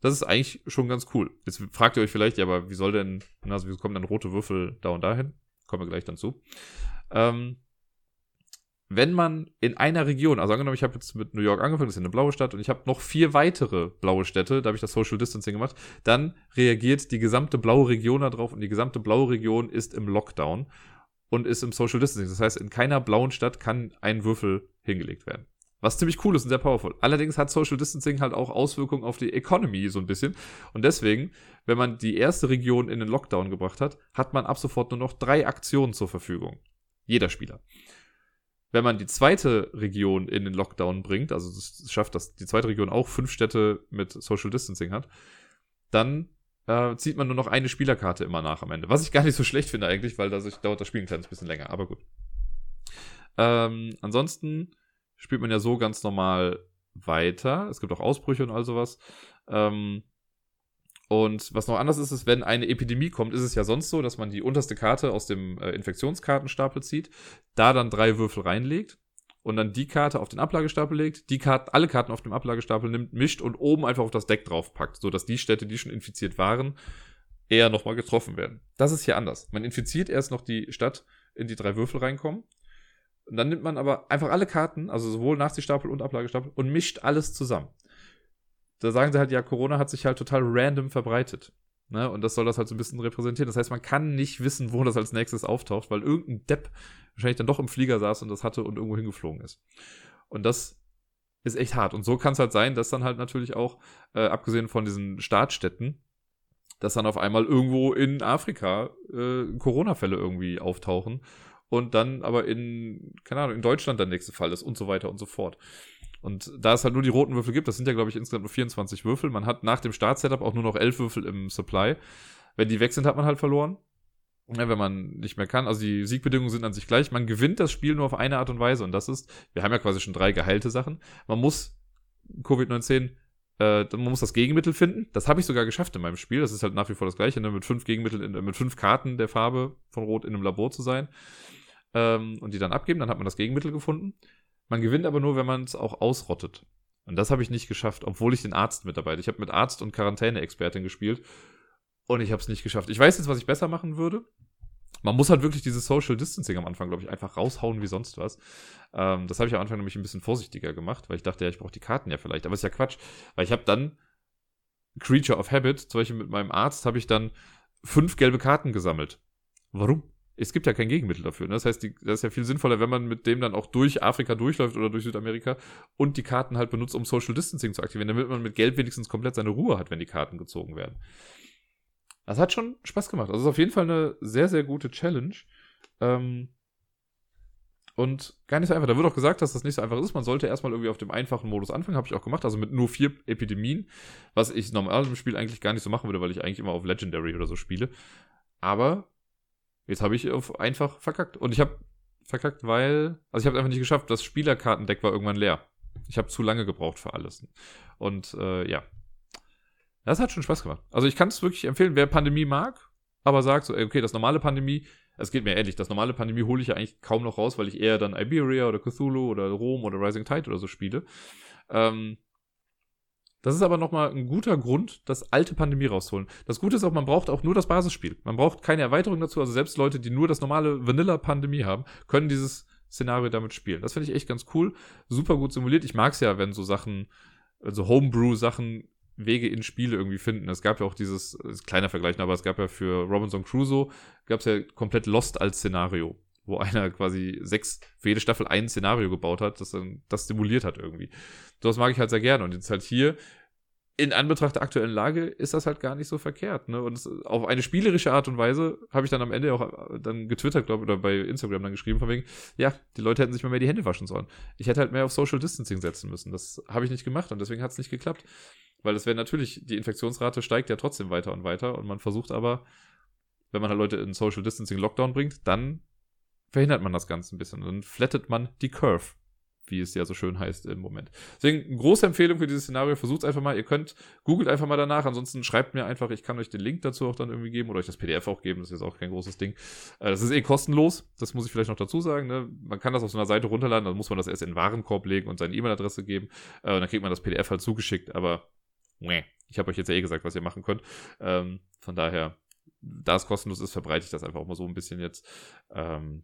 Das ist eigentlich schon ganz cool. Jetzt fragt ihr euch vielleicht, ja, aber wie soll denn, also wie kommen dann rote Würfel da und dahin? Kommen wir gleich dann zu. Ähm, wenn man in einer Region, also angenommen, ich habe jetzt mit New York angefangen, das ist eine blaue Stadt, und ich habe noch vier weitere blaue Städte, da habe ich das Social Distancing gemacht, dann reagiert die gesamte blaue Region darauf und die gesamte blaue Region ist im Lockdown und ist im Social Distancing. Das heißt, in keiner blauen Stadt kann ein Würfel hingelegt werden. Was ziemlich cool ist und sehr powerful. Allerdings hat Social Distancing halt auch Auswirkungen auf die Economy so ein bisschen. Und deswegen, wenn man die erste Region in den Lockdown gebracht hat, hat man ab sofort nur noch drei Aktionen zur Verfügung. Jeder Spieler. Wenn man die zweite Region in den Lockdown bringt, also es schafft, dass die zweite Region auch fünf Städte mit Social Distancing hat, dann äh, zieht man nur noch eine Spielerkarte immer nach am Ende. Was ich gar nicht so schlecht finde eigentlich, weil dadurch dauert das Spiel ein kleines bisschen länger, aber gut. Ähm, ansonsten spielt man ja so ganz normal weiter. Es gibt auch Ausbrüche und all sowas. Ähm, und was noch anders ist, ist, wenn eine Epidemie kommt, ist es ja sonst so, dass man die unterste Karte aus dem äh, Infektionskartenstapel zieht, da dann drei Würfel reinlegt und dann die Karte auf den Ablagestapel legt, die Karte, alle Karten auf dem Ablagestapel nimmt, mischt und oben einfach auf das Deck draufpackt, sodass die Städte, die schon infiziert waren, eher nochmal getroffen werden. Das ist hier anders. Man infiziert erst noch die Stadt, in die drei Würfel reinkommen. Und dann nimmt man aber einfach alle Karten, also sowohl Nachziehstapel und Ablagestapel, und mischt alles zusammen. Da sagen sie halt, ja, Corona hat sich halt total random verbreitet. Ne? Und das soll das halt so ein bisschen repräsentieren. Das heißt, man kann nicht wissen, wo das als nächstes auftaucht, weil irgendein Depp wahrscheinlich dann doch im Flieger saß und das hatte und irgendwo hingeflogen ist. Und das ist echt hart. Und so kann es halt sein, dass dann halt natürlich auch, äh, abgesehen von diesen Startstädten, dass dann auf einmal irgendwo in Afrika äh, Corona-Fälle irgendwie auftauchen und dann aber in, keine Ahnung, in Deutschland der nächste Fall ist und so weiter und so fort. Und da es halt nur die roten Würfel gibt, das sind ja, glaube ich, insgesamt nur 24 Würfel. Man hat nach dem Start-Setup auch nur noch 11 Würfel im Supply. Wenn die weg sind, hat man halt verloren. Ja, wenn man nicht mehr kann. Also die Siegbedingungen sind an sich gleich. Man gewinnt das Spiel nur auf eine Art und Weise. Und das ist, wir haben ja quasi schon drei geheilte Sachen. Man muss Covid-19 äh, man muss das Gegenmittel finden. Das habe ich sogar geschafft in meinem Spiel. Das ist halt nach wie vor das Gleiche, ne? mit fünf Gegenmitteln, in, mit fünf Karten der Farbe von Rot in einem Labor zu sein ähm, und die dann abgeben. Dann hat man das Gegenmittel gefunden. Man gewinnt aber nur, wenn man es auch ausrottet. Und das habe ich nicht geschafft, obwohl ich den Arzt mit dabei hatte. Ich habe mit Arzt und Quarantäne-Expertin gespielt und ich habe es nicht geschafft. Ich weiß jetzt, was ich besser machen würde. Man muss halt wirklich dieses Social Distancing am Anfang, glaube ich, einfach raushauen wie sonst was. Ähm, das habe ich am Anfang nämlich ein bisschen vorsichtiger gemacht, weil ich dachte, ja, ich brauche die Karten ja vielleicht. Aber ist ja Quatsch, weil ich habe dann Creature of Habit, zum Beispiel mit meinem Arzt, habe ich dann fünf gelbe Karten gesammelt. Warum? Es gibt ja kein Gegenmittel dafür. Ne? Das heißt, die, das ist ja viel sinnvoller, wenn man mit dem dann auch durch Afrika durchläuft oder durch Südamerika und die Karten halt benutzt, um Social Distancing zu aktivieren, damit man mit Geld wenigstens komplett seine Ruhe hat, wenn die Karten gezogen werden. Das hat schon Spaß gemacht. Also ist auf jeden Fall eine sehr, sehr gute Challenge. Ähm, und gar nicht so einfach. Da wird auch gesagt, dass das nicht so einfach ist. Man sollte erstmal irgendwie auf dem einfachen Modus anfangen. Habe ich auch gemacht. Also mit nur vier Epidemien. Was ich normal im Spiel eigentlich gar nicht so machen würde, weil ich eigentlich immer auf Legendary oder so spiele. Aber Jetzt habe ich einfach verkackt. Und ich habe verkackt, weil, also ich habe einfach nicht geschafft. Das Spielerkartendeck war irgendwann leer. Ich habe zu lange gebraucht für alles. Und äh, ja, das hat schon Spaß gemacht. Also ich kann es wirklich empfehlen, wer Pandemie mag, aber sagt so, okay, das normale Pandemie, es geht mir ehrlich, das normale Pandemie hole ich ja eigentlich kaum noch raus, weil ich eher dann Iberia oder Cthulhu oder Rom oder Rising Tide oder so spiele. Ähm, das ist aber nochmal ein guter Grund, das alte Pandemie rauszuholen. Das Gute ist auch, man braucht auch nur das Basisspiel. Man braucht keine Erweiterung dazu. Also selbst Leute, die nur das normale Vanilla-Pandemie haben, können dieses Szenario damit spielen. Das finde ich echt ganz cool. Super gut simuliert. Ich mag es ja, wenn so Sachen, also Homebrew-Sachen Wege in Spiele irgendwie finden. Es gab ja auch dieses, ist kleiner Vergleich, aber es gab ja für Robinson Crusoe, gab es ja komplett Lost als Szenario wo einer quasi sechs, für jede Staffel ein Szenario gebaut hat, das dann das simuliert hat irgendwie. Das mag ich halt sehr gerne. Und jetzt halt hier, in Anbetracht der aktuellen Lage, ist das halt gar nicht so verkehrt. Ne? Und es, auf eine spielerische Art und Weise habe ich dann am Ende auch äh, dann getwittert, glaube ich, oder bei Instagram dann geschrieben, von wegen, ja, die Leute hätten sich mal mehr die Hände waschen sollen. Ich hätte halt mehr auf Social Distancing setzen müssen. Das habe ich nicht gemacht und deswegen hat es nicht geklappt. Weil es wäre natürlich, die Infektionsrate steigt ja trotzdem weiter und weiter und man versucht aber, wenn man halt Leute in Social Distancing Lockdown bringt, dann verhindert man das Ganze ein bisschen. Dann flattet man die Curve, wie es ja so schön heißt im Moment. Deswegen große Empfehlung für dieses Szenario. Versucht einfach mal. Ihr könnt, googelt einfach mal danach. Ansonsten schreibt mir einfach. Ich kann euch den Link dazu auch dann irgendwie geben oder euch das PDF auch geben. Das ist jetzt auch kein großes Ding. Äh, das ist eh kostenlos. Das muss ich vielleicht noch dazu sagen. Ne? Man kann das auf so einer Seite runterladen. Dann muss man das erst in den Warenkorb legen und seine E-Mail-Adresse geben. Äh, und dann kriegt man das PDF halt zugeschickt. Aber ich habe euch jetzt ja eh gesagt, was ihr machen könnt. Ähm, von daher, da es kostenlos ist, verbreite ich das einfach auch mal so ein bisschen jetzt. Ähm,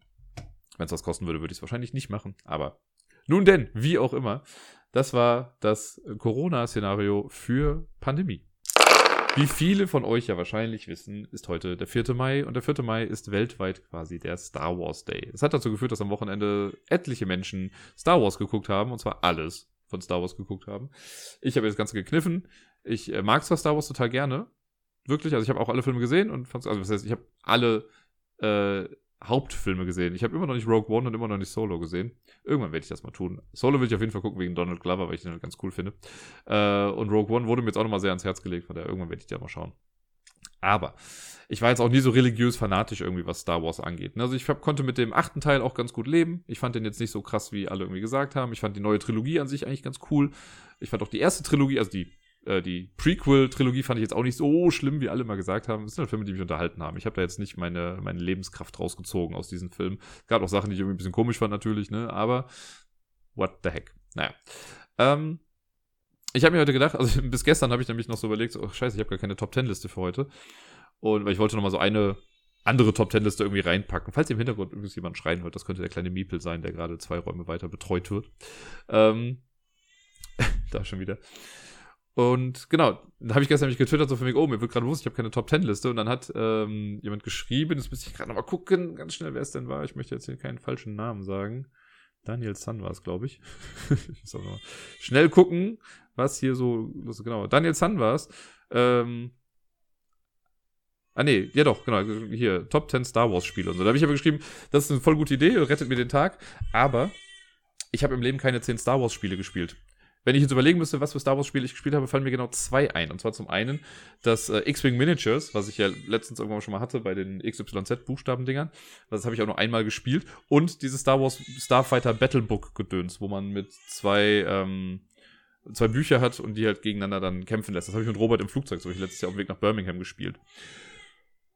wenn es was kosten würde, würde ich es wahrscheinlich nicht machen. Aber nun denn, wie auch immer, das war das Corona-Szenario für Pandemie. Wie viele von euch ja wahrscheinlich wissen, ist heute der 4. Mai und der 4. Mai ist weltweit quasi der Star Wars Day. Es hat dazu geführt, dass am Wochenende etliche Menschen Star Wars geguckt haben und zwar alles von Star Wars geguckt haben. Ich habe das Ganze gekniffen. Ich äh, mag zwar Star Wars total gerne, wirklich, also ich habe auch alle Filme gesehen und fand also das heißt, ich habe alle äh, Hauptfilme gesehen. Ich habe immer noch nicht Rogue One und immer noch nicht Solo gesehen. Irgendwann werde ich das mal tun. Solo will ich auf jeden Fall gucken wegen Donald Glover, weil ich den halt ganz cool finde. Äh, und Rogue One wurde mir jetzt auch nochmal sehr ans Herz gelegt, von daher irgendwann werde ich da mal schauen. Aber ich war jetzt auch nie so religiös fanatisch irgendwie, was Star Wars angeht. Also ich konnte mit dem achten Teil auch ganz gut leben. Ich fand den jetzt nicht so krass, wie alle irgendwie gesagt haben. Ich fand die neue Trilogie an sich eigentlich ganz cool. Ich fand auch die erste Trilogie, also die äh, die Prequel-Trilogie fand ich jetzt auch nicht so schlimm, wie alle mal gesagt haben. Das sind halt Filme, die mich unterhalten haben. Ich habe da jetzt nicht meine, meine Lebenskraft rausgezogen aus diesen Filmen. Es gab auch Sachen, die ich irgendwie ein bisschen komisch fand, natürlich, ne? Aber what the heck. Naja. Ähm, ich habe mir heute gedacht, also (laughs) bis gestern habe ich nämlich noch so überlegt, oh scheiße, ich habe gar keine Top-10-Liste für heute. Und weil ich wollte noch mal so eine andere Top-10-Liste irgendwie reinpacken. Falls ihr im Hintergrund übrigens jemand schreien hört, das könnte der kleine Miepel sein, der gerade zwei Räume weiter betreut wird. Ähm, (laughs) da schon wieder. Und genau, da habe ich gestern nämlich getwittert, so für mich, oh, mir wird gerade bewusst, ich habe keine Top-10-Liste. Und dann hat ähm, jemand geschrieben, das müsste ich gerade nochmal gucken, ganz schnell, wer es denn war. Ich möchte jetzt hier keinen falschen Namen sagen. Daniel Sun war es, glaube ich. (laughs) ich muss schnell gucken, was hier so, was, genau, Daniel Sun war es. Ähm, Ah, nee, ja doch, genau, hier, Top 10 Star Wars Spiele und so. Da habe ich aber geschrieben, das ist eine voll gute Idee, rettet mir den Tag, aber ich habe im Leben keine 10 Star Wars Spiele gespielt. Wenn ich jetzt überlegen müsste, was für Star Wars Spiele ich gespielt habe, fallen mir genau zwei ein. Und zwar zum einen das äh, X-Wing Miniatures, was ich ja letztens irgendwann schon mal hatte bei den XYZ Buchstabendingern. Das habe ich auch nur einmal gespielt. Und dieses Star Wars Starfighter Battlebook Gedöns, wo man mit zwei, ähm, zwei Bücher hat und die halt gegeneinander dann kämpfen lässt. Das habe ich mit Robert im Flugzeug, so ich letztes Jahr auf dem Weg nach Birmingham gespielt.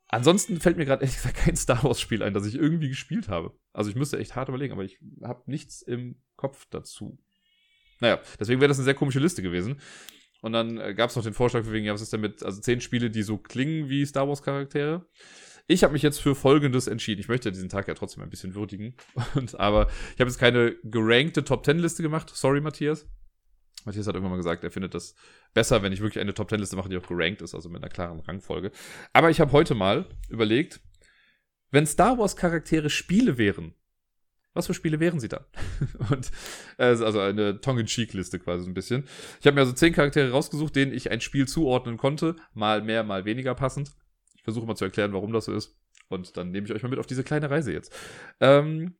Ansonsten fällt mir gerade (laughs) ehrlich gesagt kein Star Wars Spiel ein, das ich irgendwie gespielt habe. Also ich müsste echt hart überlegen, aber ich habe nichts im Kopf dazu. Naja, deswegen wäre das eine sehr komische Liste gewesen. Und dann äh, gab es noch den Vorschlag für wegen, ja, was ist denn mit, also zehn Spiele, die so klingen wie Star Wars Charaktere. Ich habe mich jetzt für Folgendes entschieden. Ich möchte diesen Tag ja trotzdem ein bisschen würdigen. (laughs) Und, aber ich habe jetzt keine gerankte Top 10 Liste gemacht. Sorry, Matthias. Matthias hat irgendwann mal gesagt, er findet das besser, wenn ich wirklich eine Top 10 Liste mache, die auch gerankt ist, also mit einer klaren Rangfolge. Aber ich habe heute mal überlegt, wenn Star Wars Charaktere Spiele wären, was für Spiele wären sie dann? (laughs) und äh, also eine Tongue-in-Cheek-Liste quasi so ein bisschen. Ich habe mir also zehn Charaktere rausgesucht, denen ich ein Spiel zuordnen konnte, mal mehr, mal weniger passend. Ich versuche mal zu erklären, warum das so ist. Und dann nehme ich euch mal mit auf diese kleine Reise jetzt. Ähm,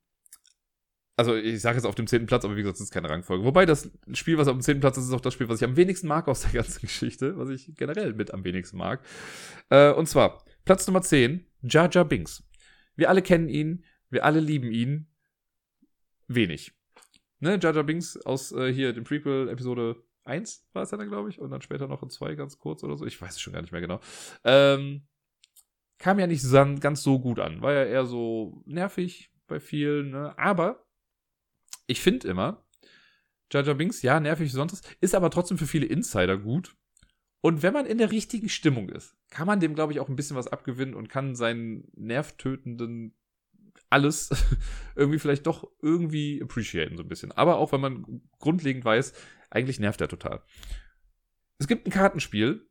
also ich sage jetzt auf dem zehnten Platz, aber wie gesagt, das ist keine Rangfolge. Wobei das Spiel, was auf dem zehnten Platz ist, ist auch das Spiel, was ich am wenigsten mag aus der (laughs) ganzen Geschichte, was ich generell mit am wenigsten mag. Äh, und zwar Platz Nummer 10, Jar Jar Binks. Wir alle kennen ihn, wir alle lieben ihn. Wenig. Ne, Jar Binks aus äh, hier dem Prequel Episode 1 war es ja dann, glaube ich, und dann später noch in 2 ganz kurz oder so. Ich weiß es schon gar nicht mehr genau. Ähm, kam ja nicht ganz so gut an. War ja eher so nervig bei vielen, ne? Aber ich finde immer, Jar Binks, ja, nervig sonst, ist aber trotzdem für viele Insider gut. Und wenn man in der richtigen Stimmung ist, kann man dem, glaube ich, auch ein bisschen was abgewinnen und kann seinen nervtötenden alles (laughs) irgendwie vielleicht doch irgendwie appreciaten, so ein bisschen. Aber auch wenn man grundlegend weiß, eigentlich nervt er total. Es gibt ein Kartenspiel,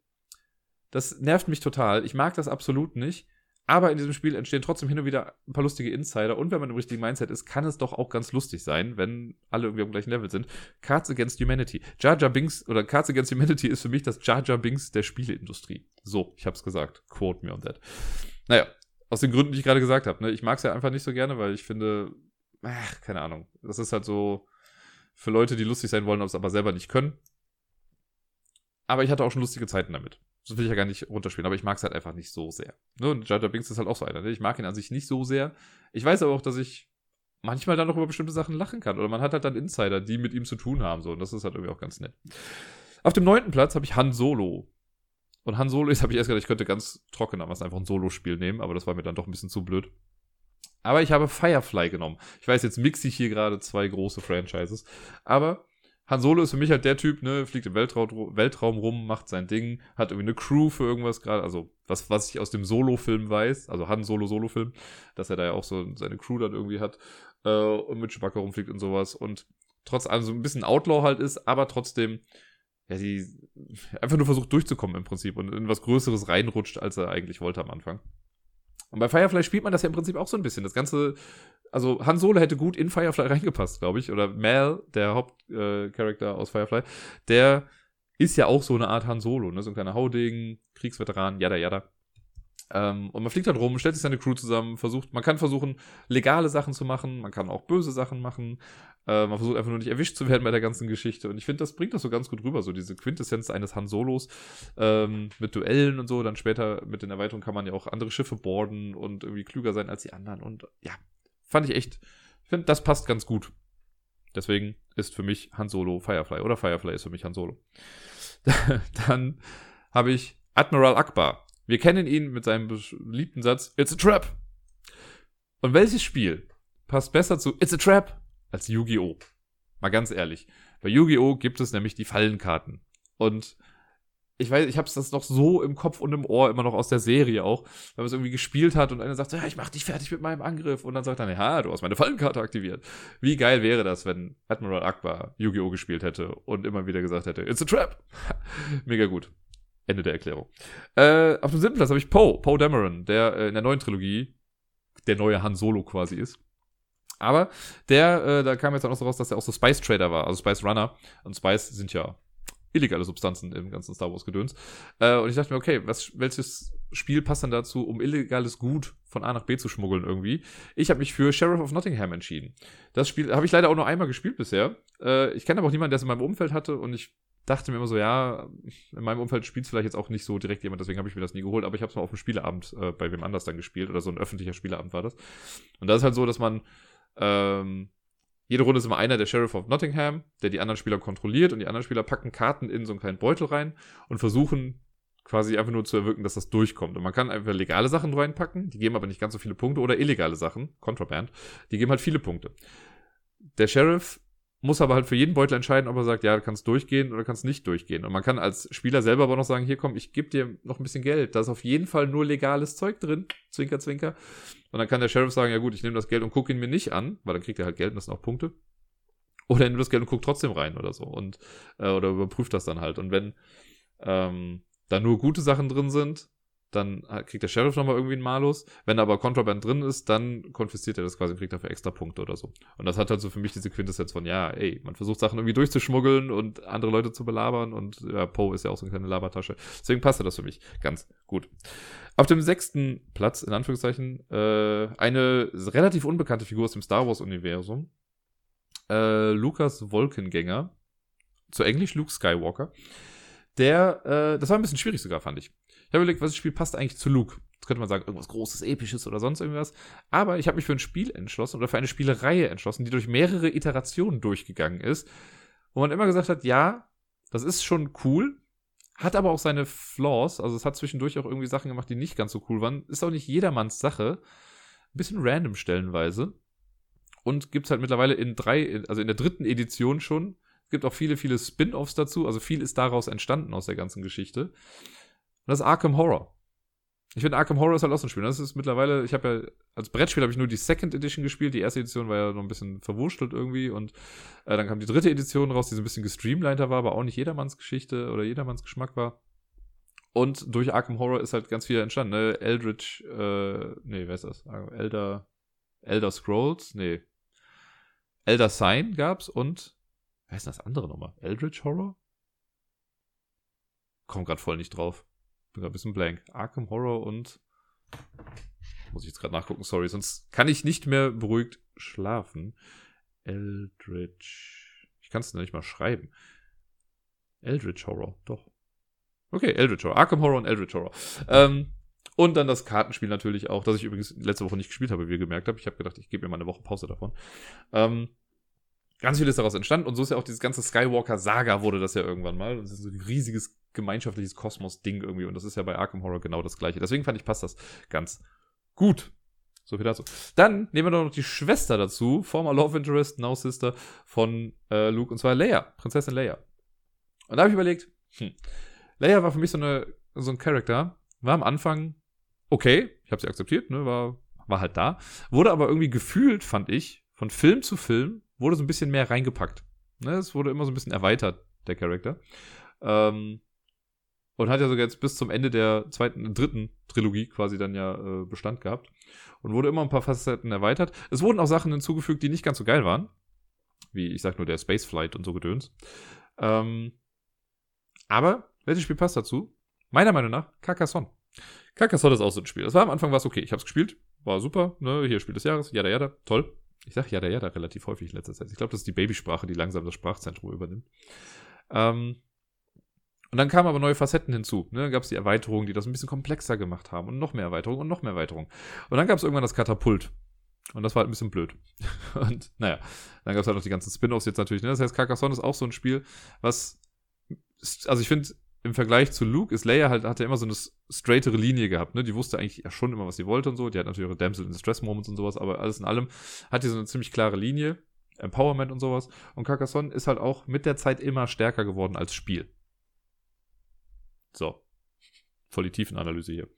das nervt mich total. Ich mag das absolut nicht. Aber in diesem Spiel entstehen trotzdem hin und wieder ein paar lustige Insider. Und wenn man im richtigen Mindset ist, kann es doch auch ganz lustig sein, wenn alle irgendwie am gleichen Level sind. Cards Against Humanity. Jar Jar Binks oder Cards Against Humanity ist für mich das Jar Jar Binks der Spieleindustrie. So, ich hab's gesagt. Quote me on that. Naja, aus den Gründen, die ich gerade gesagt habe. Ne? Ich mag es ja einfach nicht so gerne, weil ich finde, ach, keine Ahnung. Das ist halt so für Leute, die lustig sein wollen, aber selber nicht können. Aber ich hatte auch schon lustige Zeiten damit. Das will ich ja gar nicht runterspielen, aber ich mag es halt einfach nicht so sehr. Ne? Und Jar Jar Binks ist halt auch so einer. Ne? Ich mag ihn an sich nicht so sehr. Ich weiß aber auch, dass ich manchmal dann noch über bestimmte Sachen lachen kann. Oder man hat halt dann Insider, die mit ihm zu tun haben. So. Und das ist halt irgendwie auch ganz nett. Auf dem neunten Platz habe ich Han Solo. Und Han Solo (laughs) ist, habe ich erst gedacht, ich könnte ganz trocken was einfach ein Solo-Spiel nehmen, aber das war mir dann doch ein bisschen zu blöd. Aber ich habe Firefly genommen. Ich weiß, jetzt mixe ich hier gerade zwei große Franchises. Aber Han Solo ist für mich halt der Typ, ne, fliegt im Weltraum, Weltraum rum, macht sein Ding, hat irgendwie eine Crew für irgendwas gerade, also was, was ich aus dem Solo-Film weiß, also Han Solo Solo-Film, dass er da ja auch so seine Crew dann irgendwie hat äh, und mit Chewbacca rumfliegt und sowas und trotz allem so ein bisschen Outlaw halt ist, aber trotzdem ja, die einfach nur versucht durchzukommen im Prinzip und in was Größeres reinrutscht, als er eigentlich wollte am Anfang. Und bei Firefly spielt man das ja im Prinzip auch so ein bisschen. Das Ganze, also Han Solo hätte gut in Firefly (laughs) reingepasst, glaube ich. Oder Mal, der Hauptcharakter äh, aus Firefly, der ist ja auch so eine Art Han Solo, ne? So ein kleiner Hauding, Kriegsveteran, jada, jada. Ähm, und man fliegt dann rum, stellt sich seine Crew zusammen, versucht, man kann versuchen, legale Sachen zu machen, man kann auch böse Sachen machen. Äh, man versucht einfach nur nicht erwischt zu werden bei der ganzen Geschichte. Und ich finde, das bringt das so ganz gut rüber, so diese Quintessenz eines Han Solos ähm, mit Duellen und so. Dann später mit den Erweiterungen kann man ja auch andere Schiffe boarden und irgendwie klüger sein als die anderen. Und ja, fand ich echt, ich finde, das passt ganz gut. Deswegen ist für mich Han Solo Firefly oder Firefly ist für mich Han Solo. (laughs) Dann habe ich Admiral Akbar. Wir kennen ihn mit seinem beliebten Satz It's a Trap. Und welches Spiel passt besser zu It's a Trap als Yu-Gi-Oh! Mal ganz ehrlich. Bei Yu-Gi-Oh! gibt es nämlich die Fallenkarten. Und ich weiß, ich habe das noch so im Kopf und im Ohr, immer noch aus der Serie auch, wenn man es irgendwie gespielt hat und einer sagt, ja, ich mach dich fertig mit meinem Angriff und dann sagt er, ja, du hast meine Fallenkarte aktiviert. Wie geil wäre das, wenn Admiral Akbar Yu-Gi-Oh! gespielt hätte und immer wieder gesagt hätte, it's a trap. (laughs) Mega gut. Ende der Erklärung. Äh, auf dem siebten Platz habe ich Poe, Poe Dameron, der äh, in der neuen Trilogie der neue Han Solo quasi ist. Aber der, äh, da kam jetzt auch noch so raus, dass er auch so Spice Trader war, also Spice Runner. Und Spice sind ja illegale Substanzen im ganzen Star Wars Gedöns. Äh, und ich dachte mir, okay, was, welches Spiel passt dann dazu, um illegales Gut von A nach B zu schmuggeln irgendwie? Ich habe mich für Sheriff of Nottingham entschieden. Das Spiel habe ich leider auch nur einmal gespielt bisher. Äh, ich kenne aber auch niemanden, der es in meinem Umfeld hatte und ich dachte mir immer so, ja, in meinem Umfeld spielt es vielleicht jetzt auch nicht so direkt jemand, deswegen habe ich mir das nie geholt, aber ich habe es mal auf dem Spieleabend äh, bei wem anders dann gespielt oder so ein öffentlicher Spieleabend war das. Und da ist halt so, dass man ähm, jede Runde ist immer einer der Sheriff of Nottingham, der die anderen Spieler kontrolliert und die anderen Spieler packen Karten in so einen kleinen Beutel rein und versuchen quasi einfach nur zu erwirken, dass das durchkommt. Und man kann einfach legale Sachen reinpacken, die geben aber nicht ganz so viele Punkte, oder illegale Sachen, Contraband, die geben halt viele Punkte. Der Sheriff muss aber halt für jeden Beutel entscheiden, ob er sagt, ja, du kannst durchgehen oder kannst nicht durchgehen. Und man kann als Spieler selber aber noch sagen, hier komm, ich gebe dir noch ein bisschen Geld. Da ist auf jeden Fall nur legales Zeug drin. Zwinker, zwinker. Und dann kann der Sheriff sagen, ja gut, ich nehme das Geld und gucke ihn mir nicht an, weil dann kriegt er halt Geld und das sind auch Punkte. Oder er nimmt das Geld und guckt trotzdem rein oder so. Und, äh, oder überprüft das dann halt. Und wenn ähm, da nur gute Sachen drin sind, dann kriegt der Sheriff nochmal irgendwie einen Malus. Wenn aber Contraband drin ist, dann konfisziert er das quasi und kriegt dafür extra Punkte oder so. Und das hat halt so für mich diese Quintessenz von, ja, ey, man versucht Sachen irgendwie durchzuschmuggeln und andere Leute zu belabern und ja, Poe ist ja auch so eine kleine Labertasche. Deswegen passt das für mich ganz gut. Auf dem sechsten Platz, in Anführungszeichen, äh, eine relativ unbekannte Figur aus dem Star Wars-Universum. Äh, Lukas Wolkengänger. Zu Englisch Luke Skywalker. Der, äh, das war ein bisschen schwierig sogar, fand ich. Ich habe überlegt, was Spiel passt eigentlich zu Luke? Jetzt könnte man sagen, irgendwas Großes, Episches oder sonst irgendwas. Aber ich habe mich für ein Spiel entschlossen oder für eine Spielereihe entschlossen, die durch mehrere Iterationen durchgegangen ist. Wo man immer gesagt hat, ja, das ist schon cool, hat aber auch seine Flaws. Also es hat zwischendurch auch irgendwie Sachen gemacht, die nicht ganz so cool waren. Ist auch nicht jedermanns Sache. Ein bisschen random stellenweise. Und gibt es halt mittlerweile in drei, also in der dritten Edition schon. Es gibt auch viele, viele Spin-offs dazu. Also viel ist daraus entstanden aus der ganzen Geschichte. Und das ist Arkham Horror. Ich finde Arkham Horror ist halt auch so ein Spiel. Das ist mittlerweile, ich habe ja, als Brettspiel habe ich nur die Second Edition gespielt. Die erste Edition war ja noch ein bisschen verwurschtelt irgendwie. Und äh, dann kam die dritte Edition raus, die so ein bisschen gestreamliner war, aber auch nicht jedermanns Geschichte oder jedermanns Geschmack war. Und durch Arkham Horror ist halt ganz viel entstanden. Ne? Eldritch, äh, nee, wer ist das? Elder, Elder Scrolls? Nee. Elder Sign gab's und, wer ist das andere nochmal? Eldritch Horror? Komm grad voll nicht drauf. Bin ein bisschen blank. Arkham Horror und, muss ich jetzt gerade nachgucken, sorry, sonst kann ich nicht mehr beruhigt schlafen. Eldritch, ich kann es nicht mal schreiben. Eldritch Horror, doch. Okay, Eldritch Horror. Arkham Horror und Eldritch Horror. Ähm, und dann das Kartenspiel natürlich auch, das ich übrigens letzte Woche nicht gespielt habe, wie ihr gemerkt habt. Ich habe gedacht, ich gebe mir mal eine Woche Pause davon. Ähm, ganz viel ist daraus entstanden und so ist ja auch dieses ganze Skywalker-Saga wurde das ja irgendwann mal. Und das ist so ein riesiges gemeinschaftliches Kosmos-Ding irgendwie und das ist ja bei Arkham Horror genau das gleiche. Deswegen fand ich, passt das ganz gut. So viel dazu. Dann nehmen wir noch die Schwester dazu, former Love Interest, Now Sister von äh, Luke, und zwar Leia, Prinzessin Leia. Und da habe ich überlegt, hm, Leia war für mich so, eine, so ein Charakter, war am Anfang okay, ich habe sie akzeptiert, ne, war, war halt da, wurde aber irgendwie gefühlt, fand ich, von Film zu Film, wurde so ein bisschen mehr reingepackt. Ne, es wurde immer so ein bisschen erweitert, der Charakter. Ähm, und hat ja sogar jetzt bis zum Ende der zweiten, dritten Trilogie quasi dann ja äh, Bestand gehabt. Und wurde immer ein paar Facetten erweitert. Es wurden auch Sachen hinzugefügt, die nicht ganz so geil waren. Wie, ich sag nur, der Spaceflight und so Gedöns. Ähm, aber welches Spiel passt dazu? Meiner Meinung nach Carcassonne. Carcassonne ist auch so ein Spiel. Das war am Anfang was okay. Ich habe es gespielt, war super. Ne? Hier Spiel des Jahres, jada jada, toll. Ich sage jada jada relativ häufig in letzter Zeit. Ich glaube, das ist die Babysprache, die langsam das Sprachzentrum übernimmt. Ähm, und dann kamen aber neue Facetten hinzu. Ne? Dann gab es die Erweiterungen, die das ein bisschen komplexer gemacht haben und noch mehr Erweiterungen und noch mehr Erweiterungen. Und dann gab es irgendwann das Katapult. Und das war halt ein bisschen blöd. (laughs) Und naja, dann gab es halt noch die ganzen Spin-offs jetzt natürlich. Ne? Das heißt, Carcassonne ist auch so ein Spiel, was, also ich finde, im Vergleich zu Luke ist Leia halt, hat ja immer so eine straightere Linie gehabt, ne? Die wusste eigentlich ja schon immer, was sie wollte und so. Die hat natürlich ihre Damsel in Stress Moments und sowas, aber alles in allem hat die so eine ziemlich klare Linie. Empowerment und sowas. Und Carcassonne ist halt auch mit der Zeit immer stärker geworden als Spiel. So. Voll die Tiefenanalyse hier.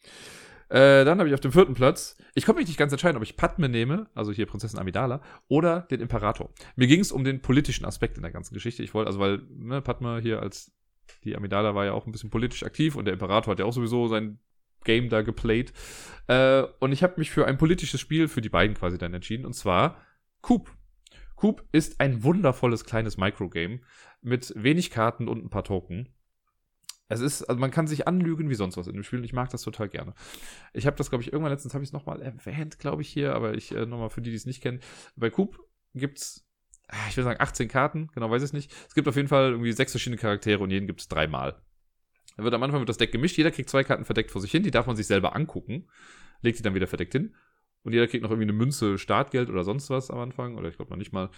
Äh, dann habe ich auf dem vierten Platz, ich konnte mich nicht ganz entscheiden, ob ich Padme nehme, also hier Prinzessin Amidala, oder den Imperator. Mir ging es um den politischen Aspekt in der ganzen Geschichte. Ich wollte, also weil ne, Padme hier als die Amidala war ja auch ein bisschen politisch aktiv und der Imperator hat ja auch sowieso sein Game da geplayt. Äh, und ich habe mich für ein politisches Spiel für die beiden quasi dann entschieden, und zwar Coop. Coop ist ein wundervolles kleines Microgame mit wenig Karten und ein paar Token. Es ist, also man kann sich anlügen wie sonst was in dem Spiel und ich mag das total gerne. Ich habe das, glaube ich, irgendwann letztens habe ich es nochmal erwähnt, glaube ich, hier, aber ich äh, nochmal für die, die es nicht kennen. Bei Coop gibt's Ah, ich will sagen 18 Karten, genau weiß ich nicht. Es gibt auf jeden Fall irgendwie sechs verschiedene Charaktere und jeden gibt es dreimal. Dann wird am Anfang wird das Deck gemischt, jeder kriegt zwei Karten verdeckt vor sich hin, die darf man sich selber angucken, legt die dann wieder verdeckt hin. Und jeder kriegt noch irgendwie eine Münze Startgeld oder sonst was am Anfang, oder ich glaube noch nicht mal.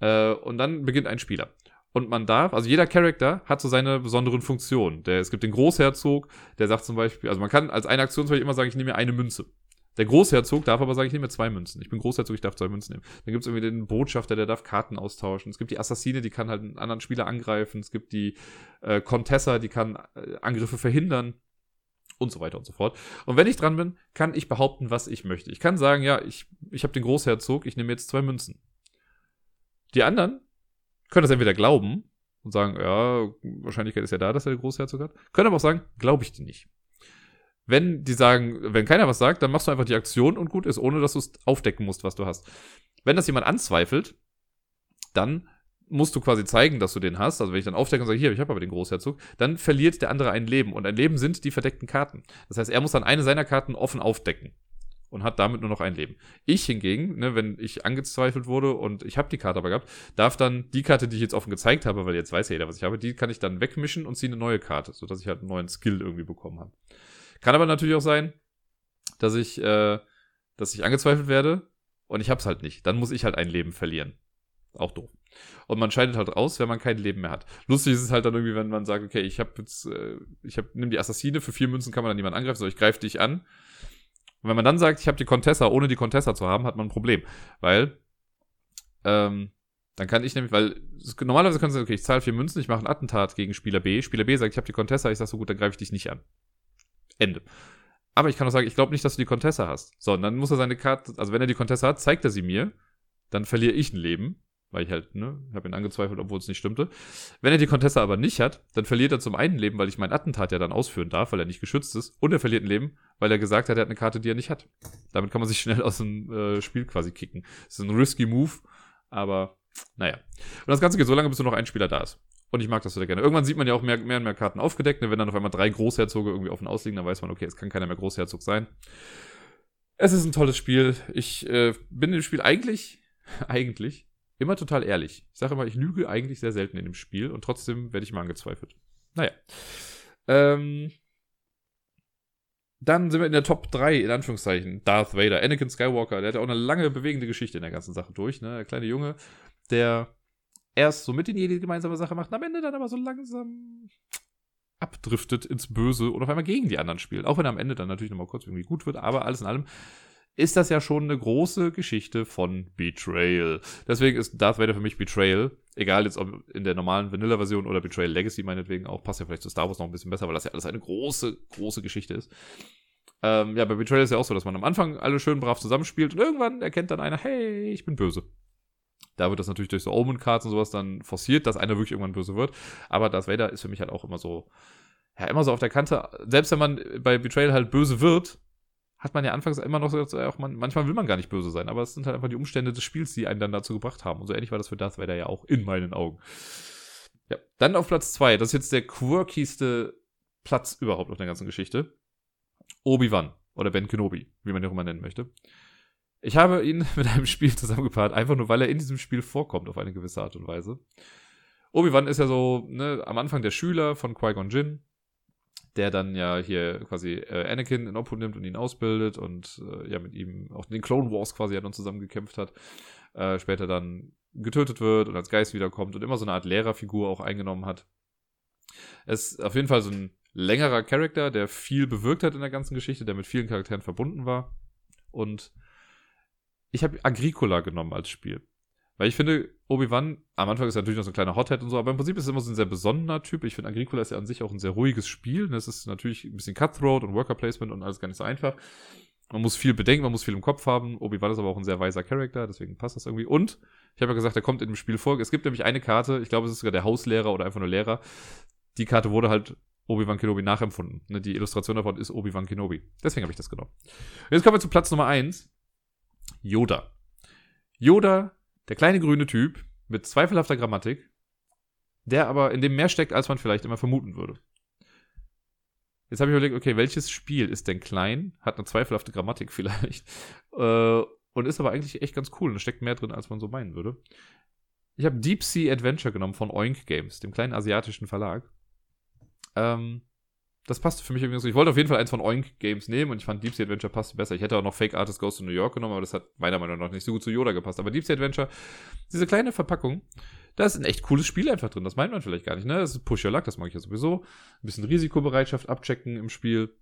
Äh, und dann beginnt ein Spieler. Und man darf, also jeder Charakter hat so seine besonderen Funktionen. Der, es gibt den Großherzog, der sagt zum Beispiel, also man kann als eine Aktion zum Beispiel immer sagen, ich nehme mir eine Münze. Der Großherzog darf aber sagen, ich nehme zwei Münzen. Ich bin Großherzog, ich darf zwei Münzen nehmen. Dann gibt es irgendwie den Botschafter, der darf Karten austauschen. Es gibt die Assassine, die kann halt einen anderen Spieler angreifen. Es gibt die äh, Contessa, die kann äh, Angriffe verhindern. Und so weiter und so fort. Und wenn ich dran bin, kann ich behaupten, was ich möchte. Ich kann sagen, ja, ich, ich habe den Großherzog, ich nehme jetzt zwei Münzen. Die anderen können das entweder glauben und sagen, ja, Wahrscheinlichkeit ist ja da, dass er den Großherzog hat. Können aber auch sagen, glaube ich dir nicht. Wenn die sagen, wenn keiner was sagt, dann machst du einfach die Aktion und gut ist, ohne dass du es aufdecken musst, was du hast. Wenn das jemand anzweifelt, dann musst du quasi zeigen, dass du den hast. Also wenn ich dann aufdecke und sage, hier, ich habe aber den Großherzog, dann verliert der andere ein Leben. Und ein Leben sind die verdeckten Karten. Das heißt, er muss dann eine seiner Karten offen aufdecken und hat damit nur noch ein Leben. Ich hingegen, ne, wenn ich angezweifelt wurde und ich habe die Karte aber gehabt, darf dann die Karte, die ich jetzt offen gezeigt habe, weil jetzt weiß ja jeder, was ich habe, die kann ich dann wegmischen und ziehe eine neue Karte, sodass ich halt einen neuen Skill irgendwie bekommen habe. Kann aber natürlich auch sein, dass ich, äh, dass ich angezweifelt werde und ich hab's halt nicht. Dann muss ich halt ein Leben verlieren. Auch doof. Und man scheidet halt aus, wenn man kein Leben mehr hat. Lustig ist es halt dann irgendwie, wenn man sagt, okay, ich habe jetzt, äh, ich hab, nimm die Assassine, für vier Münzen kann man dann niemanden angreifen, so ich greife dich an. Und wenn man dann sagt, ich habe die Contessa, ohne die Contessa zu haben, hat man ein Problem. Weil, ähm, dann kann ich nämlich, weil normalerweise können sie sagen, okay, ich zahle vier Münzen, ich mache ein Attentat gegen Spieler B. Spieler B sagt, ich habe die Contessa, ich sage so gut, dann greife ich dich nicht an. Ende. Aber ich kann auch sagen, ich glaube nicht, dass du die Contessa hast. So, und dann muss er seine Karte, also wenn er die Contessa hat, zeigt er sie mir. Dann verliere ich ein Leben, weil ich halt, ne, habe ihn angezweifelt, obwohl es nicht stimmte. Wenn er die Contessa aber nicht hat, dann verliert er zum einen Leben, weil ich mein Attentat ja dann ausführen darf, weil er nicht geschützt ist. Und er verliert ein Leben, weil er gesagt hat, er hat eine Karte, die er nicht hat. Damit kann man sich schnell aus dem äh, Spiel quasi kicken. Das ist ein risky Move, aber naja. Und das Ganze geht so lange, bis nur noch ein Spieler da ist. Und ich mag das sehr gerne. Irgendwann sieht man ja auch mehr, mehr und mehr Karten aufgedeckt. Ne? Wenn dann auf einmal drei Großherzoge irgendwie offen ausliegen, dann weiß man, okay, es kann keiner mehr Großherzog sein. Es ist ein tolles Spiel. Ich äh, bin im Spiel eigentlich, (laughs) eigentlich immer total ehrlich. Ich sage immer, ich lüge eigentlich sehr selten in dem Spiel und trotzdem werde ich mal angezweifelt. Naja. Ähm, dann sind wir in der Top 3, in Anführungszeichen. Darth Vader, Anakin Skywalker, der hat ja auch eine lange bewegende Geschichte in der ganzen Sache durch. Ne? Der kleine Junge, der erst so mit den Jedi gemeinsame Sache macht, am Ende dann aber so langsam abdriftet ins Böse und auf einmal gegen die anderen spielt. Auch wenn am Ende dann natürlich nochmal kurz irgendwie gut wird, aber alles in allem ist das ja schon eine große Geschichte von Betrayal. Deswegen ist Darth Vader für mich Betrayal. Egal jetzt ob in der normalen Vanilla-Version oder Betrayal Legacy meinetwegen auch. Passt ja vielleicht zu Star Wars noch ein bisschen besser, weil das ja alles eine große, große Geschichte ist. Ähm, ja, bei Betrayal ist ja auch so, dass man am Anfang alle schön brav zusammenspielt und irgendwann erkennt dann einer, hey, ich bin böse. Da wird das natürlich durch so Omen-Cards und sowas dann forciert, dass einer wirklich irgendwann böse wird. Aber Darth Vader ist für mich halt auch immer so, ja, immer so auf der Kante. Selbst wenn man bei Betrayal halt böse wird, hat man ja anfangs immer noch so, auch man, manchmal will man gar nicht böse sein, aber es sind halt einfach die Umstände des Spiels, die einen dann dazu gebracht haben. Und so ähnlich war das für Darth Vader ja auch in meinen Augen. Ja, dann auf Platz zwei. Das ist jetzt der quirkigste Platz überhaupt auf der ganzen Geschichte. Obi-Wan oder Ben Kenobi, wie man ihn auch immer nennen möchte. Ich habe ihn (laughs) mit einem Spiel zusammengepaart, einfach nur, weil er in diesem Spiel vorkommt auf eine gewisse Art und Weise. Obi-Wan ist ja so, ne, am Anfang der Schüler von Qui-Gon Jinn, der dann ja hier quasi äh, Anakin in Obhut nimmt und ihn ausbildet und äh, ja mit ihm auch in den Clone Wars quasi ja dann zusammen gekämpft hat. Äh, später dann getötet wird und als Geist wiederkommt und immer so eine Art Lehrerfigur auch eingenommen hat. Es ist auf jeden Fall so ein längerer Charakter, der viel bewirkt hat in der ganzen Geschichte, der mit vielen Charakteren verbunden war. Und ich habe Agricola genommen als Spiel. Weil ich finde, Obi-Wan, am Anfang ist er natürlich noch so ein kleiner Hothead und so, aber im Prinzip ist er immer so ein sehr besonderer Typ. Ich finde, Agricola ist ja an sich auch ein sehr ruhiges Spiel. Das ist natürlich ein bisschen Cutthroat und Worker Placement und alles gar nicht so einfach. Man muss viel bedenken, man muss viel im Kopf haben. Obi-Wan ist aber auch ein sehr weiser Charakter, deswegen passt das irgendwie. Und ich habe ja gesagt, er kommt in dem Spiel vor. Es gibt nämlich eine Karte, ich glaube, es ist sogar der Hauslehrer oder einfach nur Lehrer. Die Karte wurde halt Obi-Wan Kenobi nachempfunden. Ne, die Illustration davon ist Obi-Wan Kenobi. Deswegen habe ich das genommen. Jetzt kommen wir zu Platz Nummer eins. Yoda. Yoda, der kleine grüne Typ mit zweifelhafter Grammatik, der aber in dem mehr steckt, als man vielleicht immer vermuten würde. Jetzt habe ich überlegt, okay, welches Spiel ist denn klein, hat eine zweifelhafte Grammatik (laughs) vielleicht äh, und ist aber eigentlich echt ganz cool und steckt mehr drin, als man so meinen würde. Ich habe Deep Sea Adventure genommen von Oink Games, dem kleinen asiatischen Verlag. Ähm, das passte für mich irgendwie so. Ich wollte auf jeden Fall eins von Oink Games nehmen und ich fand Deep Sea Adventure passte besser. Ich hätte auch noch Fake Artist Goes to New York genommen, aber das hat meiner Meinung nach nicht so gut zu Yoda gepasst. Aber Deep Sea Adventure, diese kleine Verpackung, da ist ein echt cooles Spiel einfach drin. Das meint man vielleicht gar nicht, ne? Das ist Push Your Luck, das mag ich ja sowieso. Ein bisschen Risikobereitschaft abchecken im Spiel.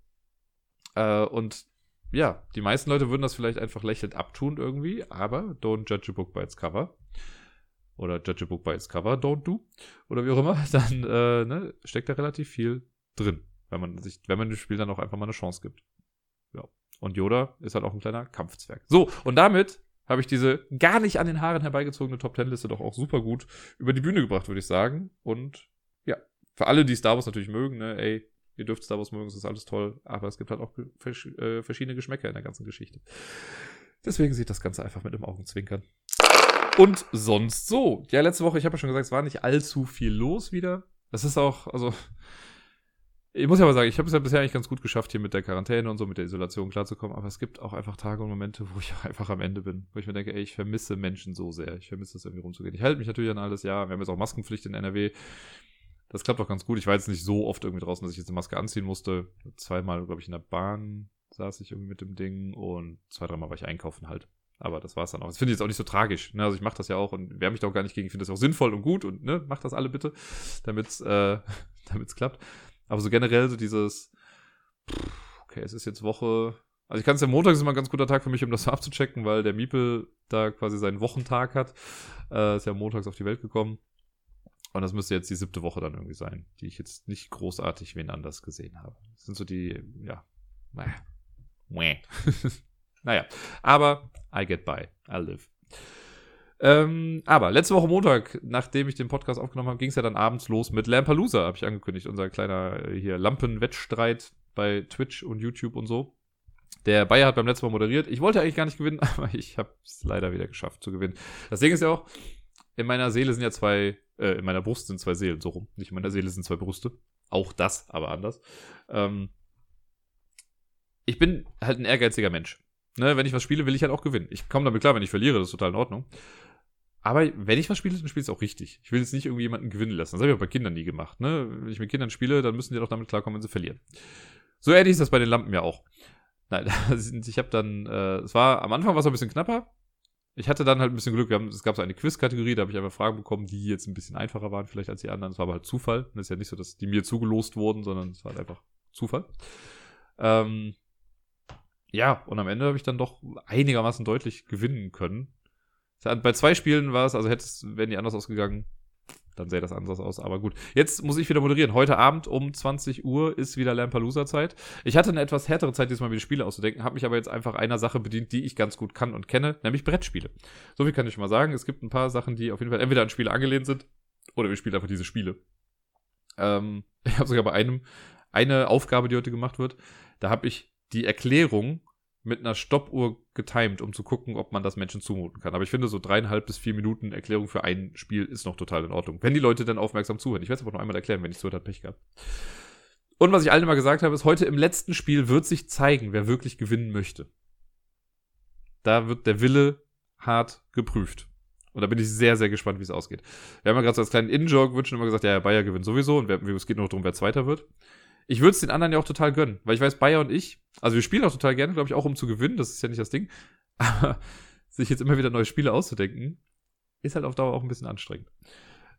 Äh, und ja, die meisten Leute würden das vielleicht einfach lächelnd abtun irgendwie, aber don't judge a book by its cover. Oder judge a book by its cover, don't do. Oder wie auch immer, (laughs) dann äh, ne, steckt da relativ viel drin. Wenn man sich, wenn man dem Spiel dann auch einfach mal eine Chance gibt. Ja. Und Yoda ist halt auch ein kleiner Kampfzwerg. So, und damit habe ich diese gar nicht an den Haaren herbeigezogene Top Ten Liste doch auch super gut über die Bühne gebracht, würde ich sagen. Und ja, für alle, die Star Wars natürlich mögen, ne, ey, ihr dürft Star Wars mögen, es ist alles toll, aber es gibt halt auch äh, verschiedene Geschmäcker in der ganzen Geschichte. Deswegen sieht das Ganze einfach mit dem Augenzwinkern. Und sonst so. Ja, letzte Woche, ich habe ja schon gesagt, es war nicht allzu viel los wieder. Das ist auch, also, ich muss ja aber sagen, ich habe es ja bisher eigentlich ganz gut geschafft, hier mit der Quarantäne und so, mit der Isolation klarzukommen. Aber es gibt auch einfach Tage und Momente, wo ich (laughs) einfach am Ende bin. Wo ich mir denke, ey, ich vermisse Menschen so sehr. Ich vermisse es irgendwie rumzugehen. Ich halte mich natürlich an alles, ja. Wir haben jetzt auch Maskenpflicht in NRW. Das klappt auch ganz gut. Ich war jetzt nicht so oft irgendwie draußen, dass ich jetzt eine Maske anziehen musste. Zweimal, glaube ich, in der Bahn saß ich irgendwie mit dem Ding und zwei, dreimal war ich einkaufen halt. Aber das war es dann auch. Das finde ich jetzt auch nicht so tragisch. Ne? Also ich mache das ja auch und wehre mich da auch gar nicht gegen. Ich finde das auch sinnvoll und gut und ne, macht das alle bitte, damit es äh, (laughs) damit's klappt. Aber so generell so dieses, okay, es ist jetzt Woche. Also ich kann es ja Montag ist immer ein ganz guter Tag für mich, um das so (laughs) abzuchecken, weil der Miepel da quasi seinen Wochentag hat. Äh, ist ja montags auf die Welt gekommen. Und das müsste jetzt die siebte Woche dann irgendwie sein, die ich jetzt nicht großartig wen anders gesehen habe. Das sind so die, ja, naja. (laughs) naja, aber I get by, I live. Ähm, aber letzte Woche Montag, nachdem ich den Podcast aufgenommen habe, ging es ja dann abends los mit Lampalooza, habe ich angekündigt. Unser kleiner äh, hier Lampenwettstreit bei Twitch und YouTube und so. Der Bayer hat beim letzten Mal moderiert. Ich wollte eigentlich gar nicht gewinnen, (laughs) aber ich habe es leider wieder geschafft zu gewinnen. Das Ding ist ja auch, in meiner Seele sind ja zwei, äh, in meiner Brust sind zwei Seelen, so rum. Nicht in meiner Seele sind zwei Brüste. Auch das, aber anders. Ähm, ich bin halt ein ehrgeiziger Mensch. Ne, wenn ich was spiele, will ich halt auch gewinnen. Ich komme damit klar, wenn ich verliere, das ist total in Ordnung. Aber wenn ich was spiele, dann spiele ich es auch richtig. Ich will jetzt nicht irgendwie jemanden gewinnen lassen. Das habe ich auch bei Kindern nie gemacht. Ne? Wenn ich mit Kindern spiele, dann müssen die doch damit klarkommen, wenn sie verlieren. So ähnlich ist das bei den Lampen ja auch. Nein, (laughs) ich habe dann, äh, es war, am Anfang war es ein bisschen knapper. Ich hatte dann halt ein bisschen Glück. Wir haben, es gab so eine Quiz-Kategorie, da habe ich einfach Fragen bekommen, die jetzt ein bisschen einfacher waren vielleicht als die anderen. Es war aber halt Zufall. Es ist ja nicht so, dass die mir zugelost wurden, sondern es war halt einfach Zufall. Ähm, ja, und am Ende habe ich dann doch einigermaßen deutlich gewinnen können. Bei zwei Spielen war es, also hättest, wären die anders ausgegangen, dann sähe das anders aus. Aber gut, jetzt muss ich wieder moderieren. Heute Abend um 20 Uhr ist wieder Lampelusa-Zeit. Ich hatte eine etwas härtere Zeit, diesmal wieder Spiele auszudenken, habe mich aber jetzt einfach einer Sache bedient, die ich ganz gut kann und kenne, nämlich Brettspiele. So viel kann ich schon mal sagen. Es gibt ein paar Sachen, die auf jeden Fall entweder an Spiele angelehnt sind oder wir spielen einfach diese Spiele. Ähm, (laughs) ich habe sogar bei einem eine Aufgabe, die heute gemacht wird. Da habe ich die Erklärung mit einer Stoppuhr getimed, um zu gucken, ob man das Menschen zumuten kann. Aber ich finde, so dreieinhalb bis vier Minuten Erklärung für ein Spiel ist noch total in Ordnung. Wenn die Leute dann aufmerksam zuhören. Ich werde es aber noch einmal erklären, wenn ich zuhört, hat Pech gehabt. Und was ich allen immer gesagt habe, ist, heute im letzten Spiel wird sich zeigen, wer wirklich gewinnen möchte. Da wird der Wille hart geprüft. Und da bin ich sehr, sehr gespannt, wie es ausgeht. Wir haben ja gerade so als kleinen In-Jog wünschen immer gesagt, ja, ja, Bayer gewinnt sowieso und es geht nur darum, wer Zweiter wird. Ich würde es den anderen ja auch total gönnen, weil ich weiß, Bayer und ich, also wir spielen auch total gerne, glaube ich, auch um zu gewinnen, das ist ja nicht das Ding. (laughs) Aber sich jetzt immer wieder neue Spiele auszudenken, ist halt auf Dauer auch ein bisschen anstrengend.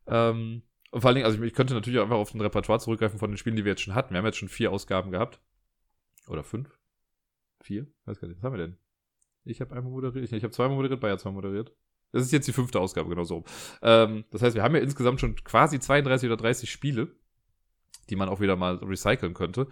Ähm, und vor allen Dingen, also ich, ich könnte natürlich auch einfach auf den Repertoire zurückgreifen von den Spielen, die wir jetzt schon hatten. Wir haben jetzt schon vier Ausgaben gehabt. Oder fünf? Vier? Weiß gar nicht. Was haben wir denn? Ich habe einmal moderiert. Ich habe zweimal moderiert, Bayer zweimal moderiert. Das ist jetzt die fünfte Ausgabe, genau so. Ähm, das heißt, wir haben ja insgesamt schon quasi 32 oder 30 Spiele die man auch wieder mal recyceln könnte.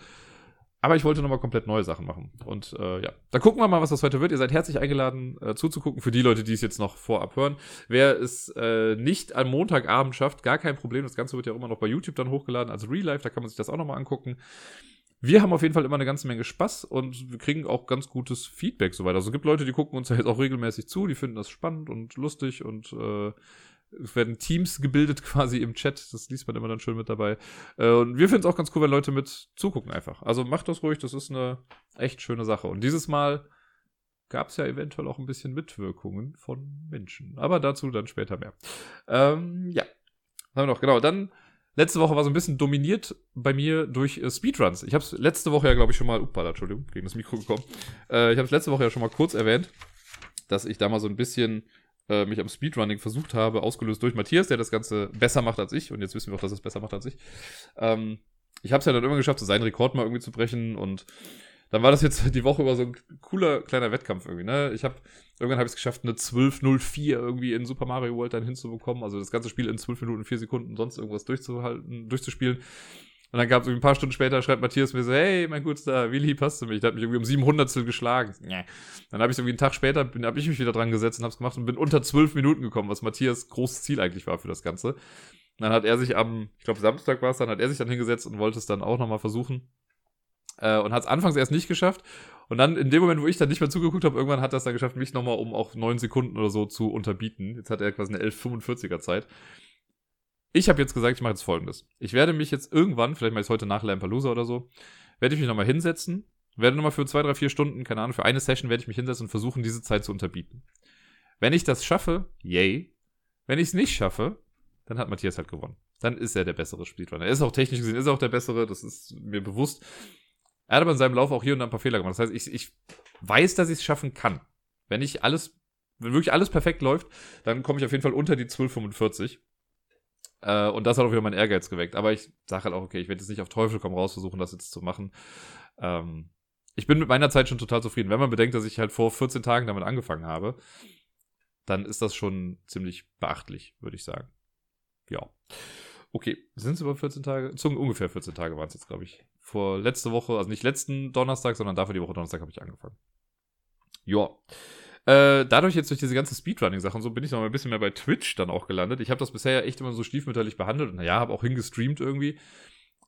Aber ich wollte nochmal komplett neue Sachen machen. Und äh, ja, da gucken wir mal, was das heute wird. Ihr seid herzlich eingeladen, äh, zuzugucken. Für die Leute, die es jetzt noch vorab hören. Wer es äh, nicht am Montagabend schafft, gar kein Problem. Das Ganze wird ja immer noch bei YouTube dann hochgeladen als Real Life. Da kann man sich das auch nochmal angucken. Wir haben auf jeden Fall immer eine ganze Menge Spaß und wir kriegen auch ganz gutes Feedback soweit. Also es gibt Leute, die gucken uns ja jetzt auch regelmäßig zu, die finden das spannend und lustig und äh, werden Teams gebildet quasi im Chat. Das liest man immer dann schön mit dabei. Äh, und wir finden es auch ganz cool, wenn Leute mit zugucken einfach. Also macht das ruhig, das ist eine echt schöne Sache. Und dieses Mal gab es ja eventuell auch ein bisschen Mitwirkungen von Menschen. Aber dazu dann später mehr. Ähm, ja. Haben wir noch, genau. Dann, letzte Woche war so ein bisschen dominiert bei mir durch äh, Speedruns. Ich habe es letzte Woche ja, glaube ich, schon mal, upala, Entschuldigung, gegen das Mikro gekommen. Äh, ich habe es letzte Woche ja schon mal kurz erwähnt, dass ich da mal so ein bisschen äh, mich am Speedrunning versucht habe, ausgelöst durch Matthias, der das Ganze besser macht als ich. Und jetzt wissen wir auch, dass es besser macht als ich. Ähm, ich habe es ja dann immer geschafft, so seinen Rekord mal irgendwie zu brechen und dann war das jetzt die Woche über so ein cooler kleiner Wettkampf irgendwie, ne? Ich habe irgendwann habe ich es geschafft, eine 1204 irgendwie in Super Mario World dann hinzubekommen, also das ganze Spiel in 12 Minuten 4 Sekunden sonst irgendwas durchzuhalten, durchzuspielen. Und dann gab es ein paar Stunden später, schreibt Matthias mir so, hey, mein Gutster, wie lieb hast du mich? Der hat mich irgendwie um 700 geschlagen. Dann habe ich irgendwie einen Tag später, bin, habe ich mich wieder dran gesetzt und habe es gemacht und bin unter zwölf Minuten gekommen, was Matthias großes Ziel eigentlich war für das Ganze. Und dann hat er sich am, ich glaube Samstag war es dann, hat er sich dann hingesetzt und wollte es dann auch nochmal versuchen. Äh, und hat es anfangs erst nicht geschafft. Und dann in dem Moment, wo ich dann nicht mehr zugeguckt habe, irgendwann hat er es dann geschafft, mich nochmal um auch neun Sekunden oder so zu unterbieten. Jetzt hat er quasi eine 11,45er Zeit. Ich habe jetzt gesagt, ich mache jetzt folgendes. Ich werde mich jetzt irgendwann, vielleicht mache ich heute nach Lampalooza oder so, werde ich mich nochmal hinsetzen, werde nochmal für zwei, drei, vier Stunden, keine Ahnung, für eine Session werde ich mich hinsetzen und versuchen, diese Zeit zu unterbieten. Wenn ich das schaffe, yay. Wenn ich es nicht schaffe, dann hat Matthias halt gewonnen. Dann ist er der bessere Speedrunner. Er ist auch technisch gesehen, ist auch der bessere, das ist mir bewusst. Er hat aber in seinem Lauf auch hier und da ein paar Fehler gemacht. Das heißt, ich, ich weiß, dass ich es schaffen kann. Wenn ich alles, wenn wirklich alles perfekt läuft, dann komme ich auf jeden Fall unter die 1245. Äh, und das hat auch wieder mein Ehrgeiz geweckt. Aber ich sage halt auch, okay, ich werde jetzt nicht auf Teufel komm raus versuchen, das jetzt zu machen. Ähm, ich bin mit meiner Zeit schon total zufrieden. Wenn man bedenkt, dass ich halt vor 14 Tagen damit angefangen habe, dann ist das schon ziemlich beachtlich, würde ich sagen. Ja. Okay, sind es über 14 Tage? Zu ungefähr 14 Tage waren es jetzt, glaube ich. Vor letzte Woche, also nicht letzten Donnerstag, sondern dafür die Woche Donnerstag habe ich angefangen. Ja. Äh, dadurch jetzt durch diese ganze Speedrunning-Sachen so bin ich noch ein bisschen mehr bei Twitch dann auch gelandet. Ich habe das bisher ja echt immer so stiefmütterlich behandelt und naja, habe auch hingestreamt irgendwie.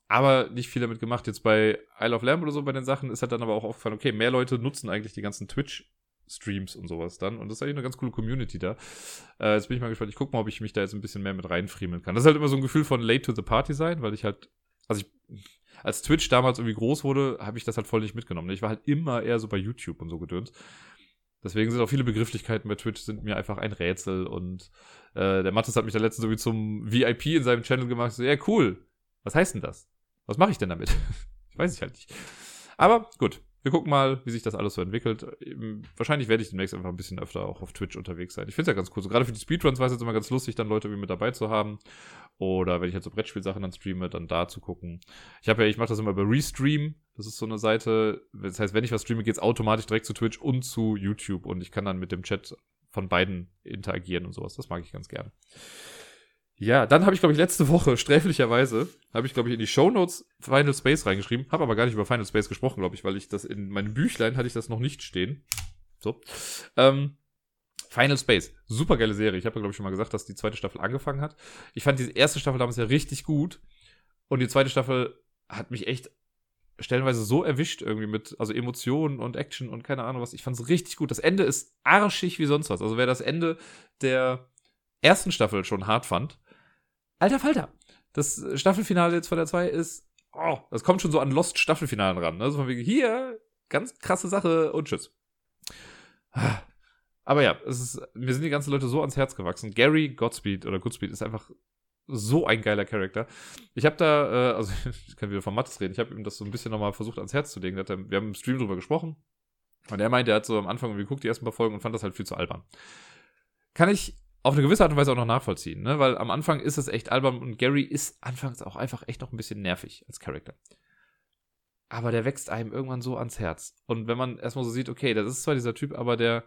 Aber nicht viel damit gemacht. Jetzt bei Isle of Lamb oder so bei den Sachen ist halt dann aber auch aufgefallen, okay, mehr Leute nutzen eigentlich die ganzen Twitch Streams und sowas dann. Und das ist eigentlich eine ganz coole Community da. Äh, jetzt bin ich mal gespannt. Ich gucke mal, ob ich mich da jetzt ein bisschen mehr mit reinfriemeln kann. Das ist halt immer so ein Gefühl von late to the party sein, weil ich halt, also ich, als Twitch damals irgendwie groß wurde, habe ich das halt voll nicht mitgenommen. Ich war halt immer eher so bei YouTube und so gedöns. Deswegen sind auch viele Begrifflichkeiten bei Twitch sind mir einfach ein Rätsel und äh, der Mathis hat mich da letztens so wie zum VIP in seinem Channel gemacht. So, ja, cool. Was heißt denn das? Was mache ich denn damit? (laughs) ich weiß ich halt nicht. Aber gut, wir gucken mal, wie sich das alles so entwickelt. Wahrscheinlich werde ich demnächst einfach ein bisschen öfter auch auf Twitch unterwegs sein. Ich finde es ja ganz cool. So gerade für die Speedruns war es jetzt immer ganz lustig, dann Leute wie mit dabei zu haben. Oder wenn ich jetzt so Brettspielsachen dann streame, dann da zu gucken. Ich habe ja, ich mache das immer bei Restream. Das ist so eine Seite. Das heißt, wenn ich was streame, geht es automatisch direkt zu Twitch und zu YouTube. Und ich kann dann mit dem Chat von beiden interagieren und sowas. Das mag ich ganz gerne. Ja, dann habe ich, glaube ich, letzte Woche sträflicherweise, habe ich, glaube ich, in die Show Notes Final Space reingeschrieben, habe aber gar nicht über Final Space gesprochen, glaube ich, weil ich das in meinem Büchlein hatte ich das noch nicht stehen. So. Ähm, Final Space, super geile Serie. Ich habe ja, glaube ich, schon mal gesagt, dass die zweite Staffel angefangen hat. Ich fand diese erste Staffel damals ja richtig gut. Und die zweite Staffel hat mich echt stellenweise so erwischt irgendwie mit, also Emotionen und Action und keine Ahnung was. Ich fand es richtig gut. Das Ende ist arschig wie sonst was. Also wer das Ende der ersten Staffel schon hart fand, alter Falter. Das Staffelfinale jetzt von der 2 ist, oh, das kommt schon so an Lost Staffelfinalen ran. Ne? So von wegen, hier, ganz krasse Sache und tschüss. Aber ja, es ist, mir sind die ganzen Leute so ans Herz gewachsen. Gary Godspeed oder Goodspeed ist einfach so ein geiler Charakter. Ich habe da, äh, also (laughs) ich kann wieder von Mattes reden, ich habe ihm das so ein bisschen nochmal versucht ans Herz zu legen. wir haben im Stream drüber gesprochen. Und er meinte, er hat so am Anfang geguckt, die ersten paar Folgen und fand das halt viel zu albern. Kann ich auf eine gewisse Art und Weise auch noch nachvollziehen, ne? Weil am Anfang ist es echt albern und Gary ist anfangs auch einfach echt noch ein bisschen nervig als Charakter. Aber der wächst einem irgendwann so ans Herz. Und wenn man erstmal so sieht, okay, das ist zwar dieser Typ, aber der,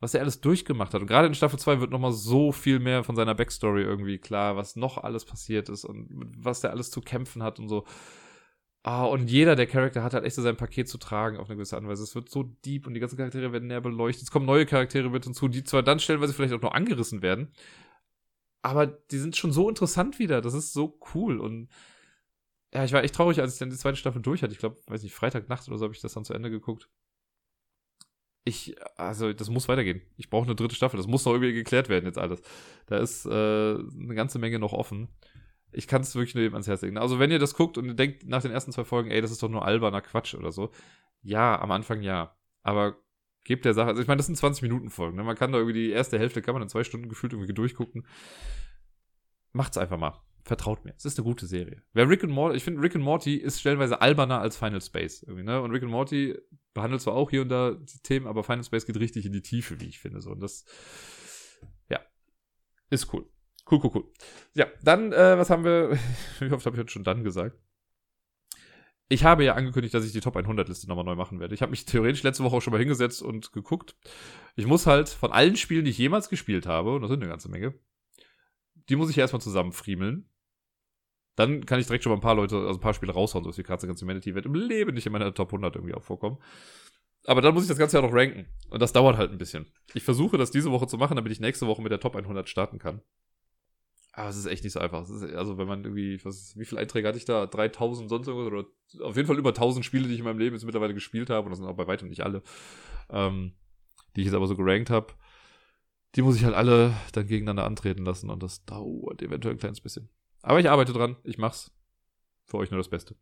was der alles durchgemacht hat. Und gerade in Staffel 2 wird nochmal so viel mehr von seiner Backstory irgendwie klar, was noch alles passiert ist und was der alles zu kämpfen hat und so. Ah, und jeder der Charakter hat halt echt so sein Paket zu tragen auf eine gewisse Art und Weise. Es wird so deep und die ganzen Charaktere werden näher beleuchtet. Es kommen neue Charaktere mit hinzu, die zwar dann stellenweise vielleicht auch noch angerissen werden, aber die sind schon so interessant wieder. Das ist so cool und ja, ich war echt traurig, als ich dann die zweite Staffel durch hatte. Ich glaube, weiß nicht, Freitagnacht oder so habe ich das dann zu Ende geguckt. Ich, also, das muss weitergehen. Ich brauche eine dritte Staffel. Das muss noch irgendwie geklärt werden jetzt alles. Da ist äh, eine ganze Menge noch offen ich kann es wirklich nur jedem ans Herz legen. Also, wenn ihr das guckt und denkt nach den ersten zwei Folgen, ey, das ist doch nur alberner Quatsch oder so. Ja, am Anfang ja. Aber gebt der Sache, also ich meine, das sind 20 Minuten Folgen. Ne? Man kann da irgendwie die erste Hälfte, kann man in zwei Stunden gefühlt irgendwie durchgucken. Macht's einfach mal. Vertraut mir. Es ist eine gute Serie. Wer Rick und Morty, ich finde, Rick und Morty ist stellenweise alberner als Final Space. Irgendwie, ne? Und Rick und Morty behandelt zwar auch hier und da die Themen, aber Final Space geht richtig in die Tiefe, wie ich finde. So. Und das, ja, ist cool. Cool, cool, cool. Ja, dann, äh, was haben wir? (laughs) Wie oft habe ich heute schon dann gesagt? Ich habe ja angekündigt, dass ich die Top 100 Liste nochmal neu machen werde. Ich habe mich theoretisch letzte Woche auch schon mal hingesetzt und geguckt. Ich muss halt von allen Spielen, die ich jemals gespielt habe, und das sind eine ganze Menge, die muss ich erstmal zusammenfriemeln. Dann kann ich direkt schon mal ein paar Leute, also ein paar Spiele raushauen, so wie Cards Against Humanity wird im Leben nicht in meiner Top 100 irgendwie auch vorkommen. Aber dann muss ich das Ganze ja noch ranken. Und das dauert halt ein bisschen. Ich versuche das diese Woche zu machen, damit ich nächste Woche mit der Top 100 starten kann. Aber es ist echt nicht so einfach. Ist, also, wenn man irgendwie, was, wie viele Einträge hatte ich da? 3000 sonst irgendwas? Oder auf jeden Fall über 1000 Spiele, die ich in meinem Leben jetzt mittlerweile gespielt habe. Und das sind auch bei weitem nicht alle. Ähm, die ich jetzt aber so gerankt habe. Die muss ich halt alle dann gegeneinander antreten lassen. Und das dauert eventuell ein kleines bisschen. Aber ich arbeite dran. Ich mach's. Für euch nur das Beste.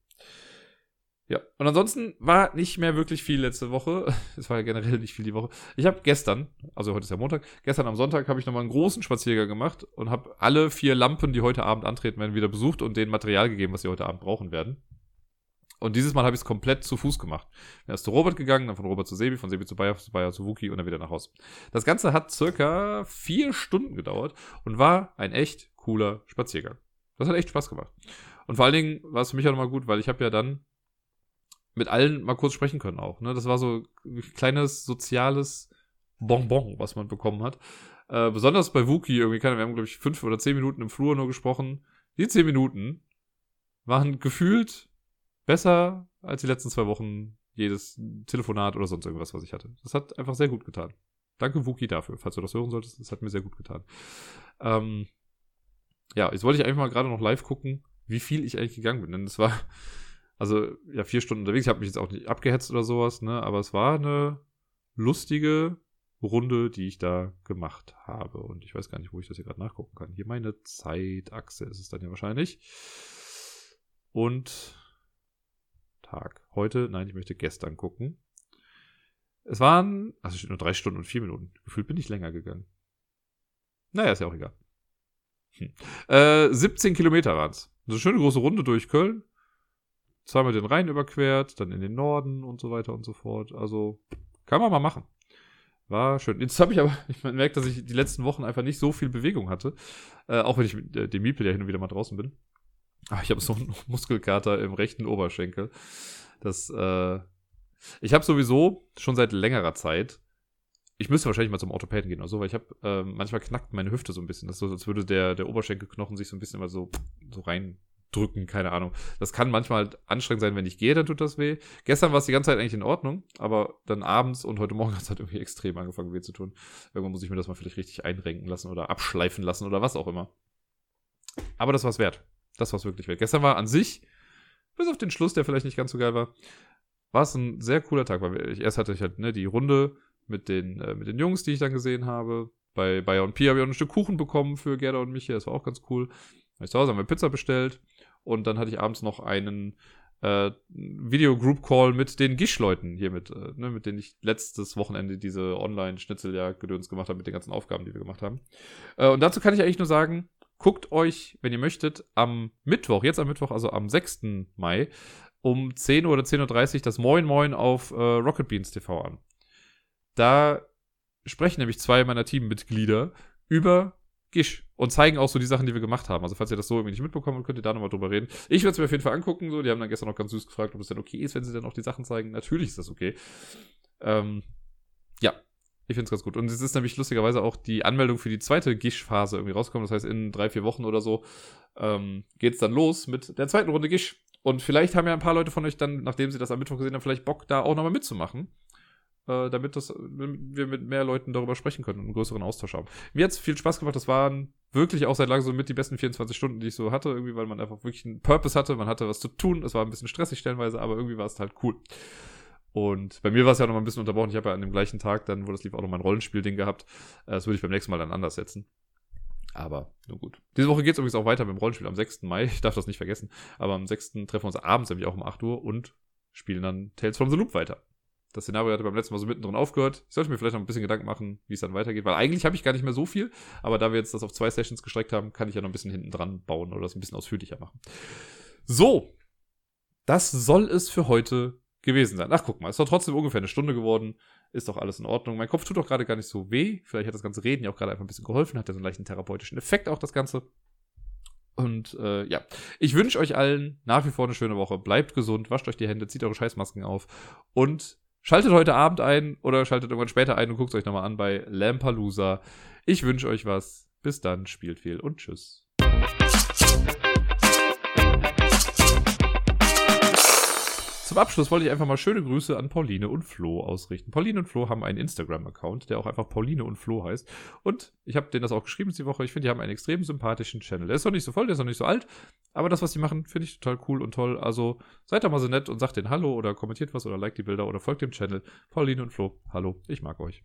Ja, und ansonsten war nicht mehr wirklich viel letzte Woche. (laughs) Es war ja generell nicht viel die Woche. Ich habe gestern, also heute ist ja Montag, gestern am Sonntag habe ich nochmal einen großen Spaziergang gemacht und habe alle vier Lampen, die heute Abend antreten werden, wieder besucht und denen Material gegeben, was sie heute Abend brauchen werden. Und dieses Mal habe ich es komplett zu Fuß gemacht. Bin erst zu Robert gegangen, dann von Robert zu Sebi, von Sebi zu Bayer, zu Bayer zu Wookie und dann wieder nach Hause. Das Ganze hat circa vier Stunden gedauert und war ein echt cooler Spaziergang. Das hat echt Spaß gemacht. Und vor allen Dingen war es für mich auch nochmal gut, weil ich habe ja dann mit allen mal kurz sprechen können auch. Ne? Das war so ein kleines soziales Bonbon, was man bekommen hat. Äh, besonders bei Wookie irgendwie, keine, wir haben, glaube ich, fünf oder zehn Minuten im Flur nur gesprochen. Die zehn Minuten waren gefühlt besser als die letzten zwei Wochen jedes Telefonat oder sonst irgendwas, was ich hatte. Das hat einfach sehr gut getan. Danke, Wookie, dafür. Falls du das hören solltest, das hat mir sehr gut getan. Ähm, ja, jetzt wollte ich einfach mal gerade noch live gucken, wie viel ich eigentlich gegangen bin. Denn es war, also ja, vier Stunden unterwegs. Ich habe mich jetzt auch nicht abgehetzt oder sowas, ne? Aber es war eine lustige Runde, die ich da gemacht habe. Und ich weiß gar nicht, wo ich das hier gerade nachgucken kann. Hier meine Zeitachse ist es dann ja wahrscheinlich. Und Tag. Heute, nein, ich möchte gestern gucken. Es waren, also steht nur drei Stunden und vier Minuten. Gefühlt bin ich länger gegangen. Naja, ist ja auch egal. Hm. Äh, 17 Kilometer waren es. eine schöne große Runde durch Köln. Zweimal den Rhein überquert, dann in den Norden und so weiter und so fort. Also kann man mal machen. War schön. Jetzt habe ich aber, (laughs) ich merke, dass ich die letzten Wochen einfach nicht so viel Bewegung hatte. Äh, auch wenn ich mit äh, dem Miepel ja hin und wieder mal draußen bin. Ach, ich habe so einen (laughs) Muskelkater im rechten Oberschenkel. Das, äh, ich habe sowieso schon seit längerer Zeit. Ich müsste wahrscheinlich mal zum Orthopäden gehen oder so, weil ich habe äh, manchmal knackt meine Hüfte so ein bisschen. Das ist so, als würde der, der Oberschenkelknochen sich so ein bisschen immer so, so reindrücken, keine Ahnung. Das kann manchmal halt anstrengend sein, wenn ich gehe, dann tut das weh. Gestern war es die ganze Zeit eigentlich in Ordnung, aber dann abends und heute Morgen (laughs) hat es halt irgendwie extrem angefangen weh zu tun. Irgendwann muss ich mir das mal vielleicht richtig einrenken lassen oder abschleifen lassen oder was auch immer. Aber das war's wert. Das war's wirklich wert. Gestern war an sich, bis auf den Schluss, der vielleicht nicht ganz so geil war, war es ein sehr cooler Tag, weil ich erst hatte ich halt ne, die Runde mit den, äh, mit den Jungs, die ich dann gesehen habe. Bei Bayer und Pia habe ich auch ein Stück Kuchen bekommen für Gerda und Micha, das war auch ganz cool. Ich zu Hause haben wir Pizza bestellt und dann hatte ich abends noch einen äh, Video-Group-Call mit den Gisch-Leuten hier mit, äh, ne, mit denen ich letztes Wochenende diese Online-Schnitzeljagd-Gedöns gemacht habe mit den ganzen Aufgaben, die wir gemacht haben. Äh, und dazu kann ich eigentlich nur sagen, guckt euch, wenn ihr möchtet, am Mittwoch, jetzt am Mittwoch, also am 6. Mai, um 10 Uhr oder 10.30 Uhr das Moin Moin auf äh, Rocket Beans TV an. Da sprechen nämlich zwei meiner Teammitglieder über Gish und zeigen auch so die Sachen, die wir gemacht haben. Also falls ihr das so irgendwie nicht mitbekommen habt, könnt ihr da nochmal drüber reden. Ich werde es mir auf jeden Fall angucken. So, die haben dann gestern noch ganz süß gefragt, ob es denn okay ist, wenn sie dann auch die Sachen zeigen. Natürlich ist das okay. Ähm, ja, ich finde es ganz gut. Und es ist nämlich lustigerweise auch die Anmeldung für die zweite Gish-Phase irgendwie rausgekommen. Das heißt, in drei, vier Wochen oder so ähm, geht es dann los mit der zweiten Runde Gish. Und vielleicht haben ja ein paar Leute von euch dann, nachdem sie das am Mittwoch gesehen haben, vielleicht Bock, da auch nochmal mitzumachen. Äh, damit, das, wir mit mehr Leuten darüber sprechen können und einen größeren Austausch haben. Mir hat es viel Spaß gemacht. Das waren wirklich auch seit langem so mit die besten 24 Stunden, die ich so hatte, irgendwie, weil man einfach wirklich einen Purpose hatte. Man hatte was zu tun. Es war ein bisschen stressig stellenweise, aber irgendwie war es halt cool. Und bei mir war es ja noch mal ein bisschen unterbrochen. Ich habe ja an dem gleichen Tag dann, wo das lief, auch noch mein Rollenspiel-Ding gehabt. Äh, das würde ich beim nächsten Mal dann anders setzen. Aber nur gut. Diese Woche geht es übrigens auch weiter mit dem Rollenspiel am 6. Mai. Ich darf das nicht vergessen. Aber am 6. treffen wir uns abends nämlich auch um 8 Uhr und spielen dann Tales from the Loop weiter. Das Szenario hatte beim letzten Mal so mittendrin aufgehört. Ich sollte mir vielleicht noch ein bisschen Gedanken machen, wie es dann weitergeht, weil eigentlich habe ich gar nicht mehr so viel, aber da wir jetzt das auf zwei Sessions gestreckt haben, kann ich ja noch ein bisschen hinten dran bauen oder das ein bisschen ausführlicher machen. So, das soll es für heute gewesen sein. Ach, guck mal, ist doch trotzdem ungefähr eine Stunde geworden. Ist doch alles in Ordnung. Mein Kopf tut doch gerade gar nicht so weh. Vielleicht hat das ganze Reden ja auch gerade einfach ein bisschen geholfen. Hat ja so einen leichten therapeutischen Effekt auch das Ganze. Und äh, ja, ich wünsche euch allen nach wie vor eine schöne Woche. Bleibt gesund, wascht euch die Hände, zieht eure Scheißmasken auf und schaltet heute Abend ein oder schaltet irgendwann später ein und guckt euch nochmal an bei Lampalooza. Ich wünsche euch was. Bis dann, spielt viel und tschüss. Zum Abschluss wollte ich einfach mal schöne Grüße an Pauline und Flo ausrichten. Pauline und Flo haben einen Instagram-Account, der auch einfach Pauline und Flo heißt. Und ich habe denen das auch geschrieben die Woche. Ich finde, die haben einen extrem sympathischen Channel. Der ist noch nicht so voll, der ist noch nicht so alt. Aber das, was die machen, finde ich total cool und toll. Also seid da mal so nett und sagt denen Hallo oder kommentiert was oder liked die Bilder oder folgt dem Channel. Pauline und Flo, hallo, ich mag euch.